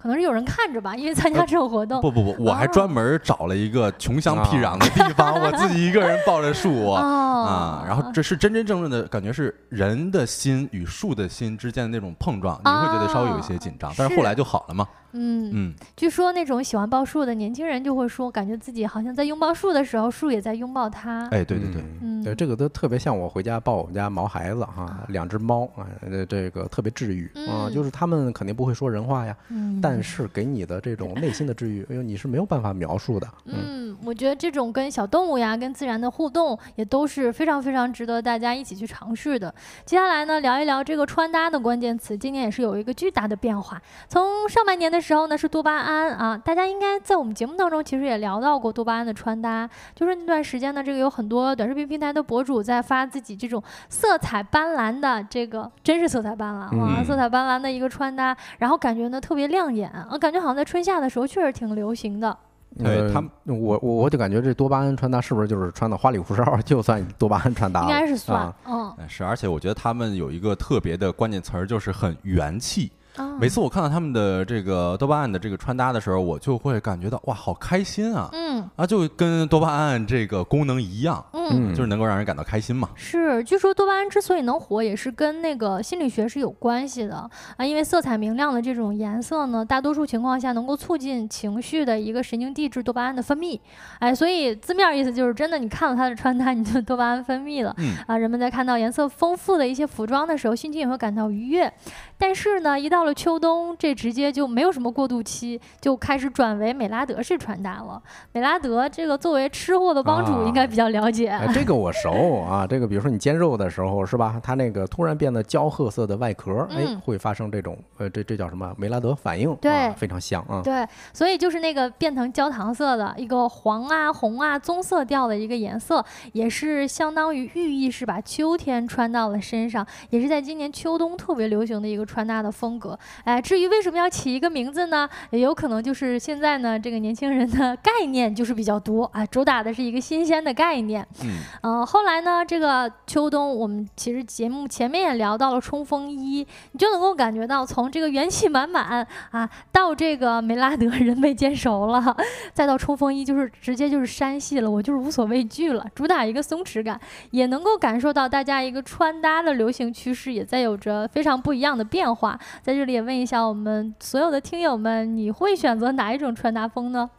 可能是有人看着吧，因为参加这种活动。不不不，我还哦专门找了一个穷乡僻壤的地方，我自己一个人抱着树，啊，然后这是真真正正的感觉是人的心与树的心之间的那种碰撞，你会觉得稍微有一些紧张，但是后来就好了嘛。嗯，嗯，据说那种喜欢抱树的年轻人就会说，感觉自己好像在拥抱树的时候，树也在拥抱他。哎，对对对，嗯对，这个都特别像我回家抱我们家毛孩子哈，两只猫啊，呃这个特别治愈啊，嗯就是他们肯定不会说人话呀，嗯，但是给你的这种内心的治愈，哎呦，你是没有办法描述的。嗯，嗯，我觉得这种跟小动物呀、跟自然的互动，也都是非常非常值得大家一起去尝试的。接下来呢，聊一聊这个穿搭的关键词，今年也是有一个巨大的变化。从上半年的时候呢，是多巴胺啊，大家应该在我们节目当中其实也聊到过多巴胺的穿搭，就是那段时间呢，这个有很多短视频平台的博主在发自己这种色彩斑斓的这个，真是色彩斑斓哇，嗯色彩斑斓的一个穿搭，然后感觉呢特别亮眼，啊，感觉好像在春夏的时候确实挺流行的。呃对他们我我我就感觉这多巴胺穿搭是不是就是穿的花里胡哨，就算多巴胺穿搭应？该是算啊，嗯哎是，而且我觉得他们有一个特别的关键词儿，就是很元气。啊，每次我看到他们的这个多巴胺的这个穿搭的时候，我就会感觉到哇，好开心啊！嗯啊，就跟多巴胺这个功能一样，嗯。就是能够让人感到开心嘛。是，据说多巴胺之所以能火，也是跟那个心理学是有关系的啊。因为色彩明亮的这种颜色呢，大多数情况下能够促进情绪的一个神经递质多巴胺的分泌。哎，所以字面意思就是真的，你看到他的穿搭，你就多巴胺分泌了。嗯啊，人们在看到颜色丰富的一些服装的时候，心情也会感到愉悦。但是呢，一到了秋冬，这直接就没有什么过渡期，就开始转为美拉德式穿搭了。美拉德这个作为吃货的帮主，啊应该比较了解。哎，这个我熟 啊，这个比如说你煎肉的时候是吧？它那个突然变得焦褐色的外壳，哎嗯，会发生这种呃，这这叫什么梅拉德反应？对啊非常像啊。对，所以就是那个变成焦糖色的一个黄啊、红啊、棕色调的一个颜色，也是相当于寓意是把秋天穿到了身上，也是在今年秋冬特别流行的一个穿搭的风格。哎，至于为什么要起一个名字呢？也有可能就是现在呢，这个年轻人的概念就是比较多啊，主打的是一个新鲜的概念。嗯，呃，后来呢，这个秋冬我们其实节目前面也聊到了冲锋衣，你就能够感觉到从这个元气满满啊，到这个梅拉德人被煎熟了，再到冲锋衣就是直接就是山系了，我就是无所畏惧了，主打一个松弛感，也能够感受到大家一个穿搭的流行趋势也在有着非常不一样的变变化。在这里也问一下我们所有的听友们，你会选择哪一种穿搭风呢？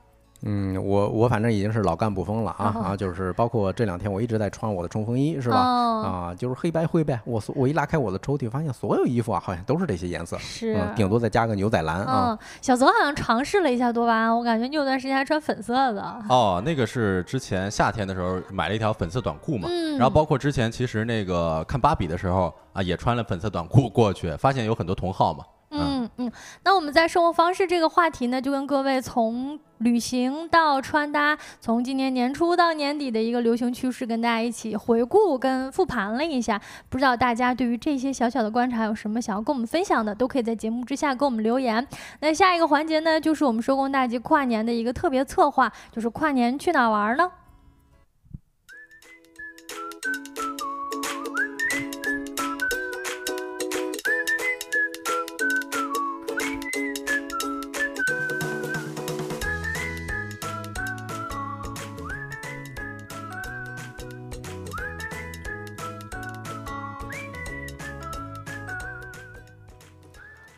嗯，我我反正已经是老干部风了啊、哦啊，就是包括这两天我一直在穿我的冲锋衣，是吧？哦啊，就是黑白灰呗。我所我一拉开我的抽屉，发现所有衣服啊，好像都是这些颜色。是。嗯，顶多再加个牛仔蓝啊。嗯，小泽好像尝试了一下多巴胺，我感觉你有段时间还穿粉色的。哦，那个是之前夏天的时候买了一条粉色短裤嘛，嗯然后包括之前其实那个看芭比的时候啊，也穿了粉色短裤过去，发现有很多同好嘛。嗯嗯，那我们在生活方式这个话题呢，就跟各位从旅行到穿搭，从今年年初到年底的一个流行趋势，跟大家一起回顾跟复盘了一下。不知道大家对于这些小小的观察有什么想要跟我们分享的，都可以在节目之下给我们留言。那下一个环节呢，就是我们收工大吉跨年的一个特别策划，就是跨年去哪儿玩呢？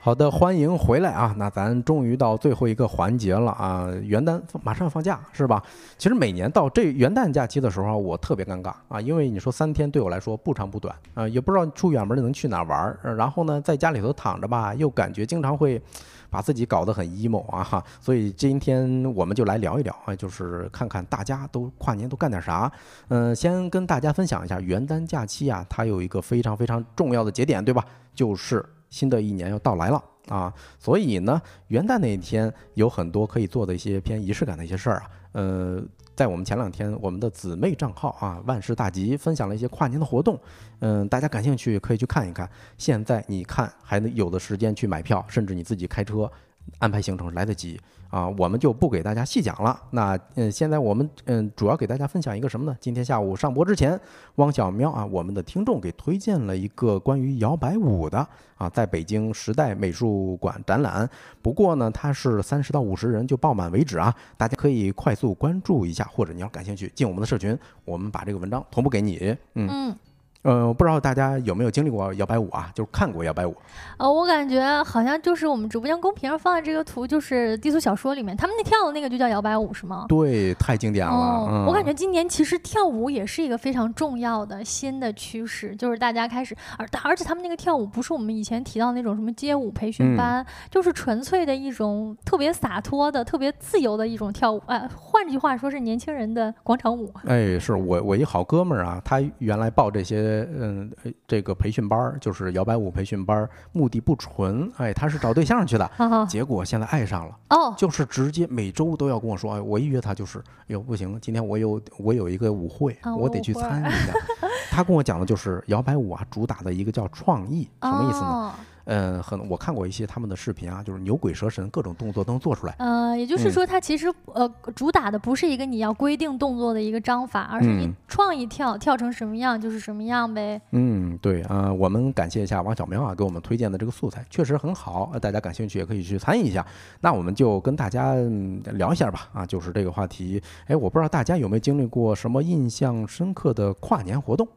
好的，欢迎回来啊！那咱终于到最后一个环节了啊！元旦马上放假是吧？其实每年到这元旦假期的时候，我特别尴尬啊，因为你说三天对我来说不长不短啊，也不知道出远门能去哪玩儿，然后呢，在家里头躺着吧，又感觉经常会把自己搞得很 emo 啊哈。所以今天我们就来聊一聊啊，就是看看大家都跨年都干点啥。嗯、先跟大家分享一下元旦假期啊，它有一个非常非常重要的节点，对吧？就是新的一年要到来了啊，所以呢，元旦那一天有很多可以做的一些偏仪式感的一些事儿啊。呃，在我们前两天，我们的姊妹账号啊，万事大吉分享了一些跨年的活动，嗯、大家感兴趣可以去看一看。现在你看还能有的时间去买票，甚至你自己开车安排行程来得及啊，我们就不给大家细讲了。那嗯，现在我们嗯主要给大家分享一个什么呢？今天下午上播之前，汪小喵啊，我们的听众给推荐了一个关于摇摆舞的啊，在北京时代美术馆展览。不过呢，它是三十到五十人就爆满为止啊，大家可以快速关注一下，或者你要感兴趣进我们的社群，我们把这个文章同步给你。嗯，嗯。呃，我不知道大家有没有经历过摇摆舞啊，就是看过摇摆舞。呃，我感觉好像就是我们直播间公屏上放的这个图，就是低俗小说里面他们那跳的那个就叫摇摆舞是吗？对，太经典了。哦，嗯、我感觉今年其实跳舞也是一个非常重要的新的趋势，就是大家开始，而而且他们那个跳舞不是我们以前提到那种什么街舞培训嗯班，就是纯粹的一种特别洒脱的、特别自由的一种跳舞。呃，换句话说是年轻人的广场舞。哎，是我我一好哥们儿啊，他原来报这些嗯呃这个培训班儿，就是摇摆舞培训班儿，目的不纯，哎，他是找对象去的，结果现在爱上了，哦，就是直接每周都要跟我说，哎，我一约他就是，哎呦不行，今天我有我有一个舞会，啊我得去参与一下。他跟我讲的就是摇摆舞啊，主打的一个叫创意，什么意思呢？哦嗯，很我看过一些他们的视频啊，就是牛鬼蛇神，各种动作都能做出来。呃，也就是嗯说，它其实呃主打的不是一个你要规定动作的一个章法，而是你嗯创意跳跳成什么样就是什么样呗。嗯，对啊、呃我们感谢一下王小苗啊，给我们推荐的这个素材确实很好，呃大家感兴趣也可以去参与一下。那我们就跟大家嗯聊一下吧，啊，就是这个话题。哎，我不知道大家有没有经历过什么印象深刻的跨年活动？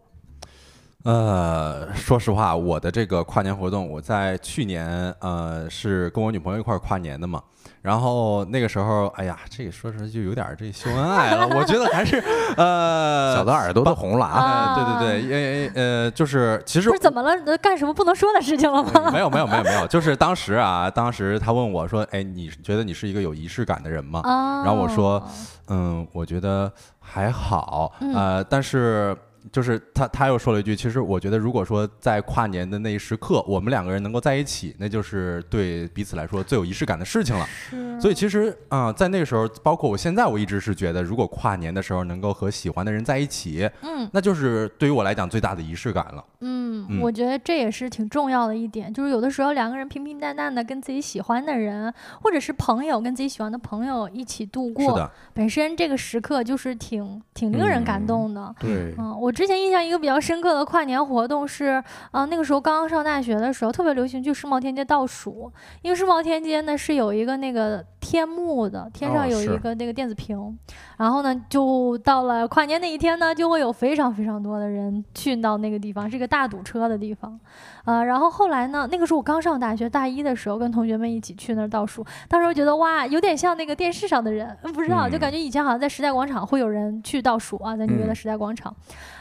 呃，说实话，我的这个跨年活动，我在去年呃是跟我女朋友一块儿跨年的嘛。然后那个时候，哎呀，这个说出来就有点儿这秀恩爱了。我觉得还是呃，小的耳朵都红了啊！对对对，因为呃，就是其实不是怎么了？呃干什么不能说的事情了吗？嗯没有没有没有没有，就是当时啊，当时他问我说：“哎，你觉得你是一个有仪式感的人吗？”啊，然后我说嗯，我觉得还好，嗯呃，但是就是他他又说了一句，其实我觉得如果说在跨年的那一时刻，我们两个人能够在一起，那就是对彼此来说最有仪式感的事情了。是所以其实啊、在那个时候，包括我现在，我一直是觉得，如果跨年的时候能够和喜欢的人在一起，嗯那就是对于我来讲最大的仪式感了。嗯，嗯我觉得这也是挺重要的一点，就是有的时候两个人平平淡淡的跟自己喜欢的人，或者是朋友跟自己喜欢的朋友一起度过，是的，本身这个时刻就是挺挺令人感嗯动的。对，嗯，我之前印象一个比较深刻的跨年活动是，啊、那个时候刚刚上大学的时候，特别流行去世贸天阶倒数，因为世贸天阶呢是有一个那个天幕的，天上有一个那个电子屏。然后呢，就到了跨年那一天呢，就会有非常非常多的人去到那个地方，是一个大堵车的地方。呃，然后后来呢，那个时候我刚上大学大一的时候，跟同学们一起去那儿倒数，当时我觉得哇，有点像那个电视上的人，不知道，就嗯感觉以前好像在时代广场会有人去倒数啊，在纽约的嗯时代广场。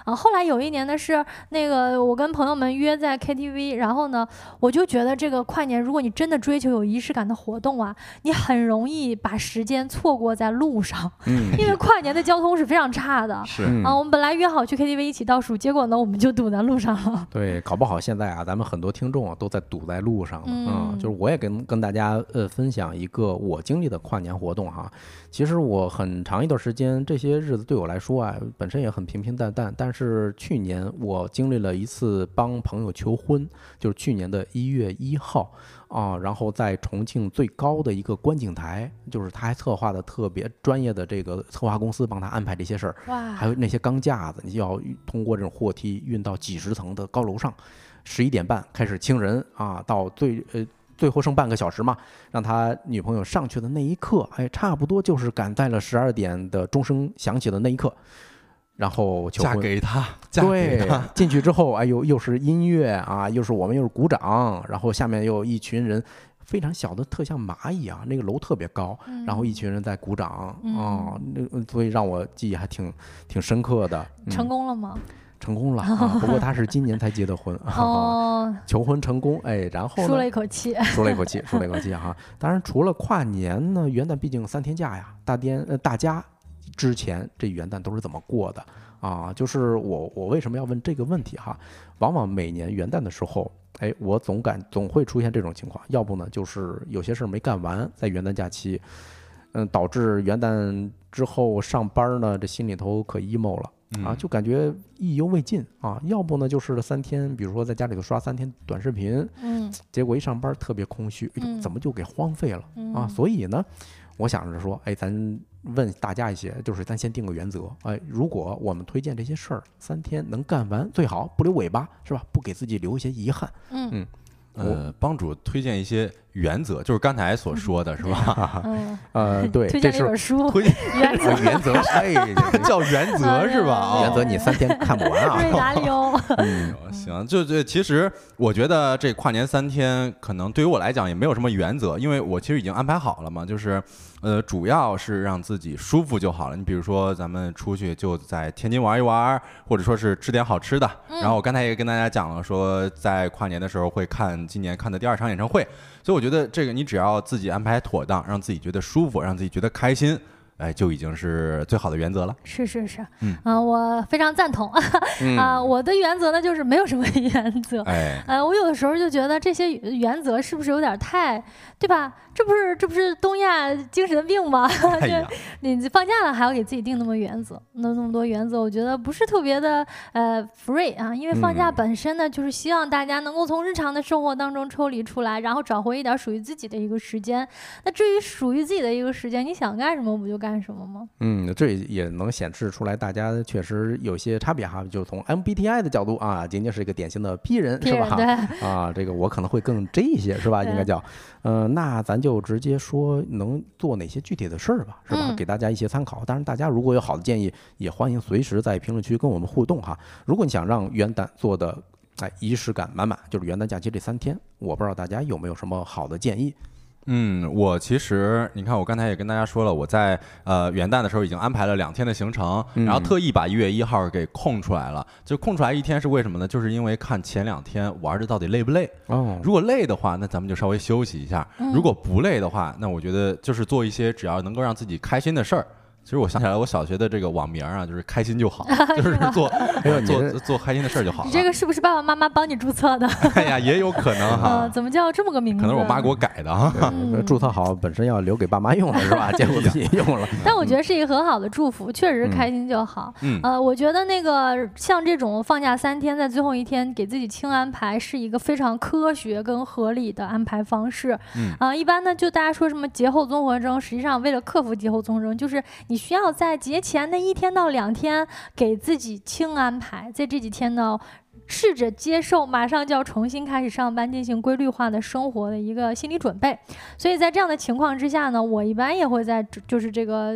啊，后来有一年呢是那个我跟朋友们约在 KTV，然后呢，我就觉得这个跨年，如果你真的追求有仪式感的活动啊，你很容易把时间错过在路上，嗯因为跨年的交通是非常差的。是嗯啊，我们本来约好去 KTV 一起倒数，结果呢，我们就堵在路上了。对，搞不好现在啊，咱们很多听众啊都在堵在路上呢。嗯就是我也跟跟大家呃分享一个我经历的跨年活动哈。其实我很长一段时间，这些日子对我来说啊，本身也很平平淡淡。但是去年我经历了一次帮朋友求婚，就是去年的一月一号啊，然后在重庆最高的一个观景台，就是他还策划的特别专业的这个策划公司帮他安排这些事儿。哇还，有那些钢架子，你就要通过这种货梯运到几十层的高楼上。十一点半开始清人啊，到最呃最后剩半个小时嘛，让他女朋友上去的那一刻，哎，差不多就是赶在了十二点的钟声响起的那一刻，然后求嫁。给他，嫁给对他，，进去之后，哎呦，又是音乐啊，又是我们又是鼓掌，然后下面又有一群人，非常小的，特像蚂蚁啊，那个楼特别高，然后一群人在鼓掌啊，那所以让我记忆还挺挺深刻的。嗯成功了吗？成功了啊！不过他是今年才结的婚，哦，求婚成功，哎，然后呢舒了一？口气。舒了一口气，舒了一口气哈。当然，除了跨年呢，元旦毕竟三天假呀，大颠呃大家之前这元旦都是怎么过的啊？就是我我为什么要问这个问题哈？往往每年元旦的时候，哎，我总感总会出现这种情况，要不呢就是有些事儿没干完，在元旦假期，嗯，导致元旦之后上班呢，这心里头可 emo 了。啊，嗯就感觉意犹未尽啊，要不呢就是三天，比如说在家里头刷三天短视频，嗯结果一上班特别空虚，哎呦嗯怎么就给荒废了啊？嗯所以呢，我想着说，哎，咱问大家一些，就是咱先定个原则，哎，如果我们推荐这些事儿三天能干完，最好不留尾巴，是吧？不给自己留一些遗憾。嗯呃，帮主推荐一些原则，就是刚才所说的是吧？嗯，呃，对，推这是荐了一本书推荐《原则呃 原则，哎，叫原则是吧？原则你三天看不完啊。嗯行，就这其实我觉得这跨年三天，可能对于我来讲也没有什么原则，因为我其实已经安排好了嘛，就是呃，主要是让自己舒服就好了。你比如说咱们出去就在天津玩一玩，或者说是吃点好吃的。然后我刚才也跟大家讲了，说在跨年的时候会看今年看的第二场演唱会，所以我觉得这个你只要自己安排妥当，让自己觉得舒服，让自己觉得开心。哎，就已经是最好的原则了。是是是，嗯啊，我非常赞同 嗯啊。我的原则呢，就是没有什么 原则。哎，呃，我有的时候就觉得这些原则是不是有点太，对吧？这不是这不是东亚精神病吗？哎呀，你放假了还要给自己定那么原则，那那么多原则，我觉得不是特别的呃 free 啊。因为放假嗯本身呢，就是希望大家能够从日常的生活当中抽离出来，然后找回一点属于自己的一个时间。那至于属于自己的一个时间，你想干什么不就干什么吗？嗯，这也能显示出来，大家确实有些差别哈。就从 MBTI 的角度啊，仅仅是一个典型的 P 人，是吧？啊，这个我可能会更 J 一些，是吧？应该叫，呃，那咱就直接说能做哪些具体的事儿吧，是吧？嗯给大家一些参考。当然，大家如果有好的建议，也欢迎随时在评论区跟我们互动哈。如果你想让元旦做的哎仪式感满满，就是元旦假期这三天，我不知道大家有没有什么好的建议？嗯，我其实你看，我刚才也跟大家说了，我在呃元旦的时候已经安排了两天的行程，然后嗯特意把一月一号给空出来了。就空出来一天是为什么呢？就是因为看前两天玩的到底累不累。哦，如果累的话，那咱们就稍微休息一下；嗯如果不累的话，那我觉得就是做一些只要能够让自己开心的事儿。其实我想起来，我小学的这个网名啊，就是开心就好，就是做哎呦，做做开心的事儿就好了。你这个是不是爸爸妈妈帮你注册的？哎呀，也有可能呃，哈，怎么叫这么个名字？可能我妈给我改的哈。注册好本身要留给爸妈用的是吧？结果自己用了。但我觉得是一个很好的祝福，确实开心就好。嗯呃，我觉得那个像这种放假三天，在最后一天给自己轻安排，是一个非常科学跟合理的安排方式。嗯啊、一般呢，就大家说什么节后综合征，实际上为了克服节后综合征，就是你你需要在节前的一天到两天给自己轻安排，在这几天呢。试着接受马上就要重新开始上班、进行规律化的生活的一个心理准备。所以在这样的情况之下呢，我一般也会在就是这个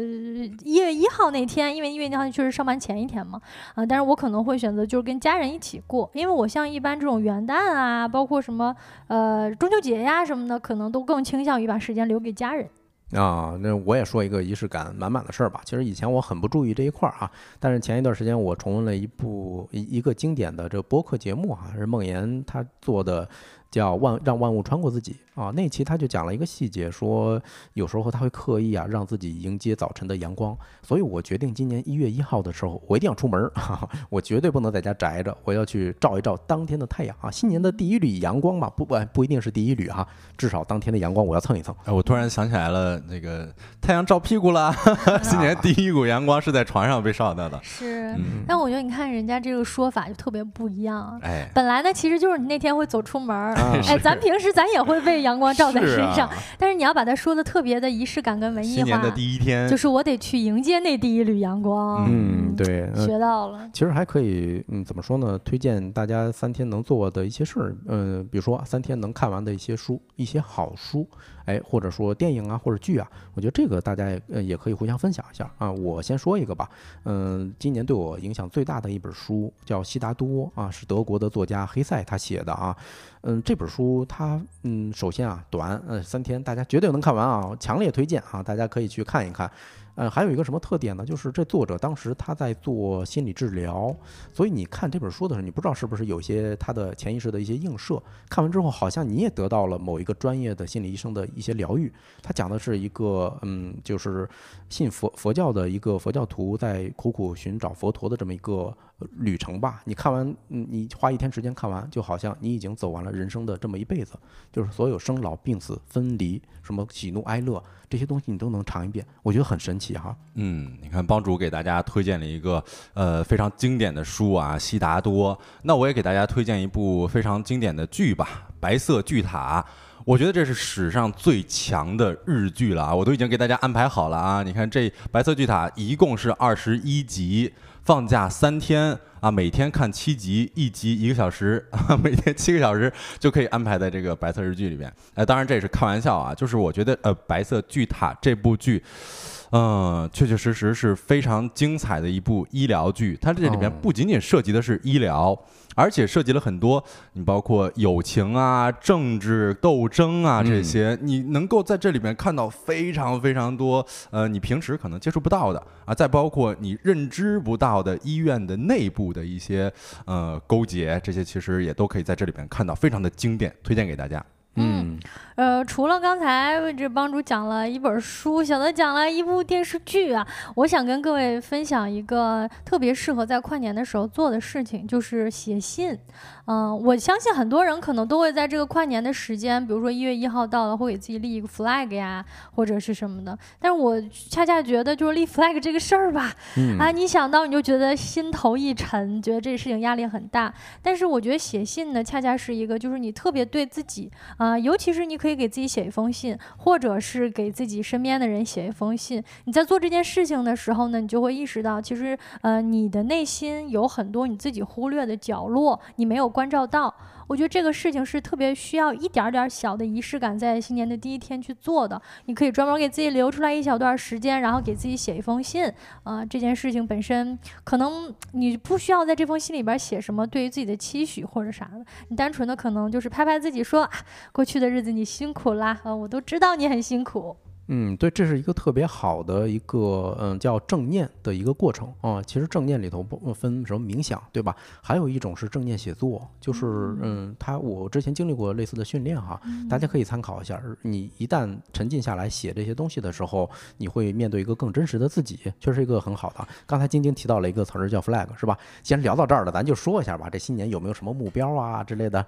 一月一号那天，因为一月一号确实上班前一天嘛，啊，但是我可能会选择就是跟家人一起过，因为我像一般这种元旦啊，包括什么呃中秋节呀什么的，可能都更倾向于把时间留给家人。啊，那我也说一个仪式感满满的事儿吧。其实以前我很不注意这一块儿啊，但是前一段时间我重温了一部一一个经典的这个播客节目啊，是孟岩他做的。叫万让万物穿过自己。啊，那期他就讲了一个细节，说有时候他会刻意啊让自己迎接早晨的阳光，所以我决定今年一月一号的时候，我一定要出门儿，我绝对不能在家宅着，我要去照一照当天的太阳。啊，新年的第一缕阳光嘛，不不不一定是第一缕哈，至少当天的阳光我要蹭一蹭。哎，我突然想起来了，那个太阳照屁股了，新年第一股阳光是在床上被照到的。是，但我觉得你看人家这个说法就特别不一样。哎，本来呢，其实就是你那天会走出门儿。哎，咱平时咱也会被阳光照在身上，但是你要把它说的特别的仪式感跟文艺化。新年的第一天，就是我得去迎接那第一缕阳光。嗯，对，学到了。其实还可以，嗯，怎么说呢？推荐大家三天能做的一些事儿，嗯，比如说三天能看完的一些书，一些好书。哎，或者说电影啊，或者剧啊，我觉得这个大家呃也可以互相分享一下啊。我先说一个吧，嗯，今年对我影响最大的一本书叫《悉达多》啊，是德国的作家黑塞他写的啊。嗯，这本书它嗯，首先啊短，呃三天大家绝对能看完啊，强烈推荐啊，大家可以去看一看。嗯，还有一个什么特点呢？就是这作者当时他在做心理治疗，所以你看这本书的时候，你不知道是不是有些他的潜意识的一些映射。看完之后，好像你也得到了某一个专业的心理医生的一些疗愈。他讲的是一个，嗯，就是信佛佛教的一个佛教徒在苦苦寻找佛陀的这么一个旅程吧。你看完，你花一天时间看完，就好像你已经走完了人生的这么一辈子，就是所有生老病死分离，什么喜怒哀乐。这些东西你都能尝一遍，我觉得很神奇哈。嗯，你看帮主给大家推荐了一个呃非常经典的书啊，《悉达多》。那我也给大家推荐一部非常经典的剧吧，《白色巨塔》。我觉得这是史上最强的日剧了啊！我都已经给大家安排好了啊。你看这《白色巨塔》一共是二十一集，放假三天。啊，每天看七集，一集一个小时，啊每天七个小时就可以安排在这个白色日剧里边。哎，当然这也是开玩笑啊，就是我觉得呃，《白色巨塔》这部剧。嗯，确确实实是非常精彩的一部医疗剧。它这里面不仅仅涉及的是医疗，而且涉及了很多，你包括友情啊、政治斗争啊这些，你能够在这里面看到非常非常多，呃，你平时可能接触不到的啊，再包括你认知不到的医院的内部的一些呃勾结，这些其实也都可以在这里边看到，非常的经典，推荐给大家。嗯，呃，除了刚才这帮主讲了一本书，小的讲了一部电视剧啊，我想跟各位分享一个特别适合在跨年的时候做的事情，就是写信。嗯，我相信很多人可能都会在这个跨年的时间，比如说一月一号到了，会给自己立一个 flag 呀，或者是什么的。但是我恰恰觉得，就是立 flag 这个事儿吧，啊，你想到你就觉得心头一沉，觉得这个事情压力很大。但是我觉得写信呢，恰恰是一个，就是你特别对自己啊，尤其是你可以给自己写一封信，或者是给自己身边的人写一封信。你在做这件事情的时候呢，你就会意识到，其实呃，你的内心有很多你自己忽略的角落，你没有。关照到，我觉得这个事情是特别需要一点儿点儿小的仪式感，在新年的第一天去做的。你可以专门给自己留出来一小段时间，然后给自己写一封信。啊，这件事情本身可能你不需要在这封信里边写什么对于自己的期许或者啥的，你单纯的可能就是拍拍自己说，啊过去的日子你辛苦啦，啊，我都知道你很辛苦。嗯，对，这是一个特别好的一个嗯叫正念的一个过程啊。其实正念里头不分什么冥想，对吧？还有一种是正念写作，就是嗯，他我之前经历过类似的训练哈，大家可以参考一下。你一旦沉浸下来写这些东西的时候，你会面对一个更真实的自己，确实是一个很好的。刚才晶晶提到了一个词儿叫 flag，是吧？既然聊到这儿了，咱就说一下吧。这新年有没有什么目标啊之类的？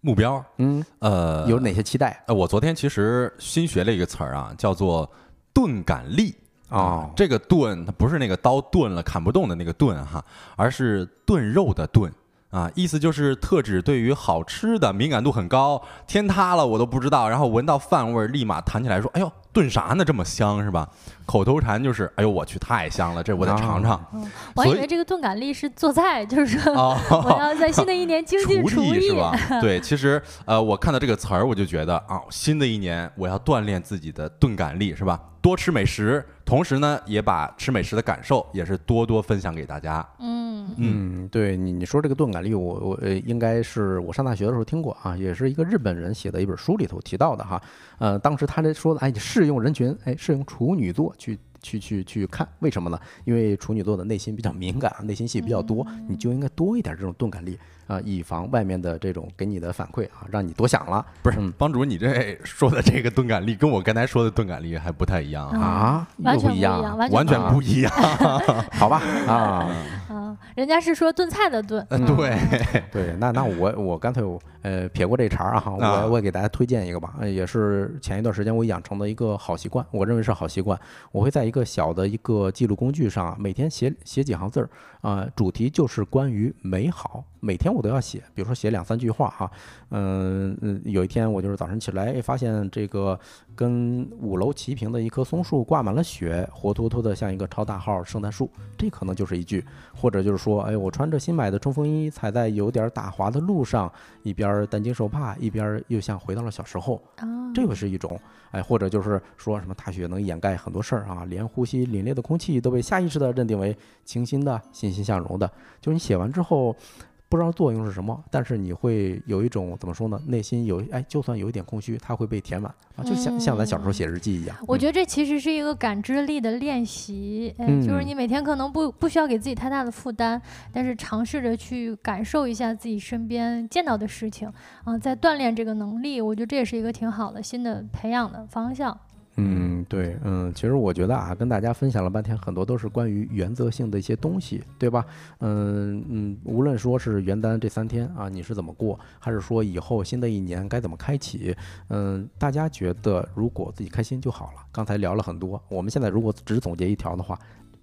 目标，嗯，呃，有哪些期待？呃，我昨天其实新学了一个词儿啊，叫做“钝感力”啊。这个“钝”它不是那个刀钝了砍不动的那个“钝”哈，而是炖肉的“炖”啊。意思就是特指对于好吃的敏感度很高，天塌了我都不知道，然后闻到饭味儿立马弹起来说：“哎呦！”炖啥呢？这么香是吧？口头禅就是，哎呦我去，太香了，这我得尝尝。嗯，我还以为这个钝感力是做菜，就是说哦，我要在新的一年精进 厨艺艺是。吧？对，其实呃，我看到这个词儿，我就觉得啊，新的一年我要锻炼自己的钝感力，是吧？多吃美食，同时呢，也把吃美食的感受也是多多分享给大家。嗯嗯，对你你说这个钝感力，我我呃应该是我上大学的时候听过啊，也是一个日本人写的一本书里头提到的哈。呃，当时他这说的，哎，你适用人群，哎，适用处女座去去去去看，为什么呢？因为处女座的内心比较敏感，内心戏比较多，你就应该多一点这种钝感力啊，以防外面的这种给你的反馈啊，让你多想了。不是嗯，帮主，你这说的这个钝感力跟我刚才说的钝感力还不太一样啊，啊，完全不一样，完全不一样。好吧啊。啊！人家是说炖菜的炖，嗯，对，对，那那我我干脆我呃撇过这茬儿啊，啊我我给大家推荐一个吧，呃也是前一段时间我养成的一个好习惯，我认为是好习惯。我会在一个小的一个记录工具上啊，每天写写几行字儿啊、主题就是关于美好，每天我都要写，比如说写两三句话哈、嗯嗯，有一天我就是早晨起来，哎发现这个跟五楼齐平的一棵松树挂满了雪，活脱脱的像一个超大号圣诞树，这可能就是一句。或者就是说，哎，我穿着新买的冲锋衣，踩在有点打滑的路上，一边儿担惊受怕，一边儿又像回到了小时候，啊，这个是一种。哎，或者就是说什么大雪能掩盖很多事儿啊，连呼吸凛冽的空气都被下意识的认定为清新的、欣欣向荣的。就是你写完之后，不知道作用是什么，但是你会有一种怎么说呢？内心有哎，就算有一点空虚，它会被填满啊，就像像咱小时候写日记一样。我嗯觉得这其实是一个感知力的练习，哎，就是嗯你每天可能不不需要给自己太大的负担，但是尝试着去感受一下自己身边见到的事情，啊，在锻炼这个能力，我觉得这也是一个挺好的新的培养的方向。嗯，对，嗯，其实我觉得啊，跟大家分享了半天，很多都是关于原则性的一些东西，对吧？嗯嗯，无论说是元旦这三天啊，你是怎么过，还是说以后新的一年该怎么开启，嗯，大家觉得如果自己开心就好了。刚才聊了很多，我们现在如果只总结一条的话。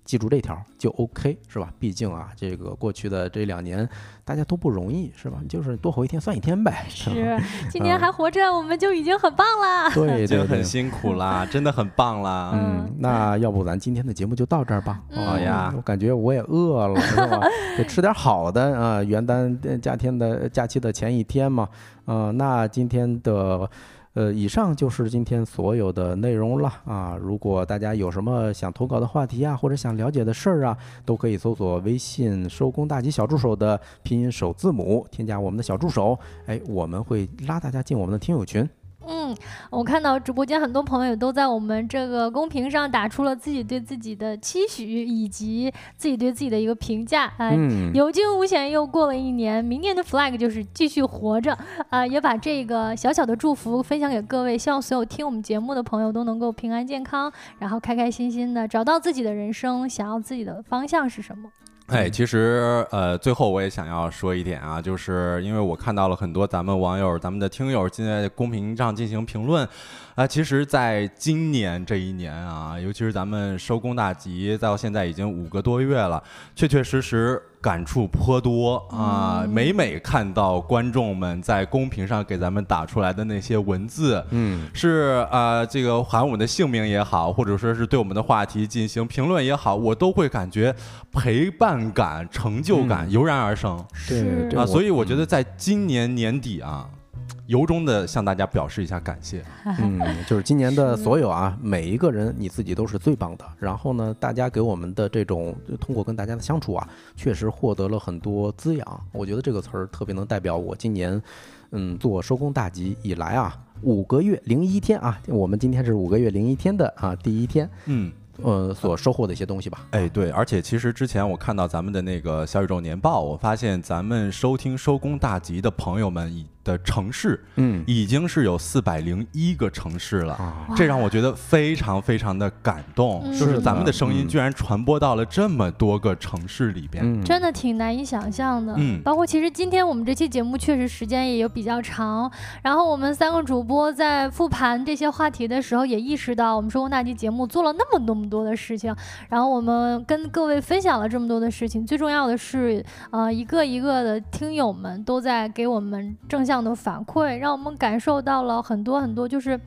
记住这条就 OK 是吧？毕竟啊，这个过去的这两年大家都不容易是吧？就是多活一天算一天呗。是，今年还活着，我们就已经很棒了。对已经对 对很。辛苦啦，真的很棒啦。嗯，那要不咱今天的节目就到这儿吧。嗯好呀我感觉我也饿了，是吧？得吃点好的啊！元旦呃假天的假期的前一天嘛，呃，那今天的。呃，以上就是今天所有的内容了啊！如果大家有什么想投稿的话题啊，或者想了解的事儿啊，都可以搜索微信“收工大吉小助手”的拼音首字母，添加我们的小助手，哎，我们会拉大家进我们的听友群。嗯，我看到直播间很多朋友都在我们这个公屏上打出了自己对自己的期许，以及自己对自己的一个评价。哎、嗯，有惊无险，又过了一年，明年的 flag 就是继续活着啊、也把这个小小的祝福分享给各位，希望所有听我们节目的朋友都能够平安健康，然后开开心心的找到自己的人生，想要自己的方向是什么。哎，其实呃，最后我也想要说一点啊，就是因为我看到了很多咱们网友、咱们的听友现在公屏上进行评论，啊、其实在今年这一年啊，尤其是咱们收工大吉到现在已经五个多月了，确确实实感触颇多啊。嗯每每看到观众们在公屏上给咱们打出来的那些文字，嗯，是呃，这个喊我们的姓名也好，或者说是对我们的话题进行评论也好，我都会感觉陪伴感、成就感嗯油然而生、对是啊！所以我嗯觉得在今年年底啊，由衷的向大家表示一下感谢。嗯，就是今年的所有啊，每一个人你自己都是最棒的。然后呢，大家给我们的这种通过跟大家的相处啊，确实获得了很多滋养。我觉得这个词儿特别能代表我今年，嗯，做收工大吉以来啊，五个月零一天啊，我们今天是五个月零一天的啊第一天，嗯，呃，所收获的一些东西吧。哎，对，而且其实之前我看到咱们的那个小宇宙年报，我发现咱们收听收工大吉的朋友们已的城市嗯。已经是有四百零一个城市了。啊，这让我觉得非常非常的感动，嗯。就是咱们的声音嗯。居然传播到了这么多个城市里边。嗯，真的挺难以想象的。嗯。包括其实今天我们这期节目确实时间也有比较长，然后我们三个主播在复盘这些话题的时候，也意识到我们收工大吉节目做了那么那么多的事情，然后我们跟各位分享了这么多的事情，最重要的是，呃，一个一个的听友们都在给我们正向的反馈，让我们感受到了很多很多，就是。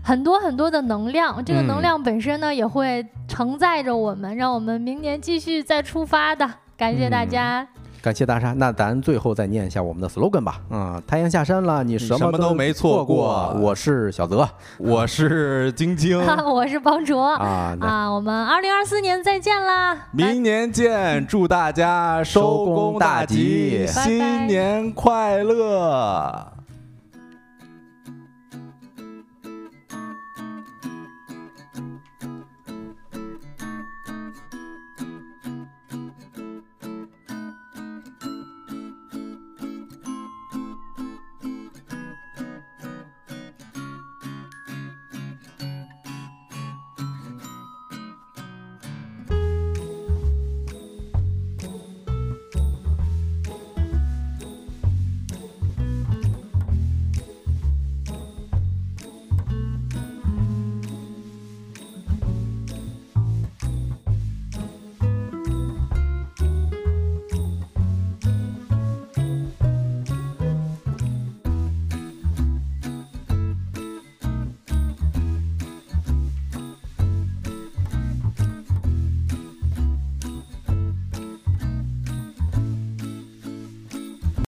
很多很多的能量，这个能嗯量本身呢也会承载着我们，让我们明年继续再出发的。感谢大嗯家。感谢大沙。那咱最后再念一下我们的 slogan 吧。嗯，太阳下山了，你什什么都没错错过我是小泽 我是晶晶，我是帮卓啊。那啊，我们二零二四年再见啦！明年见，祝大家收工大吉，收工大吉新年快乐。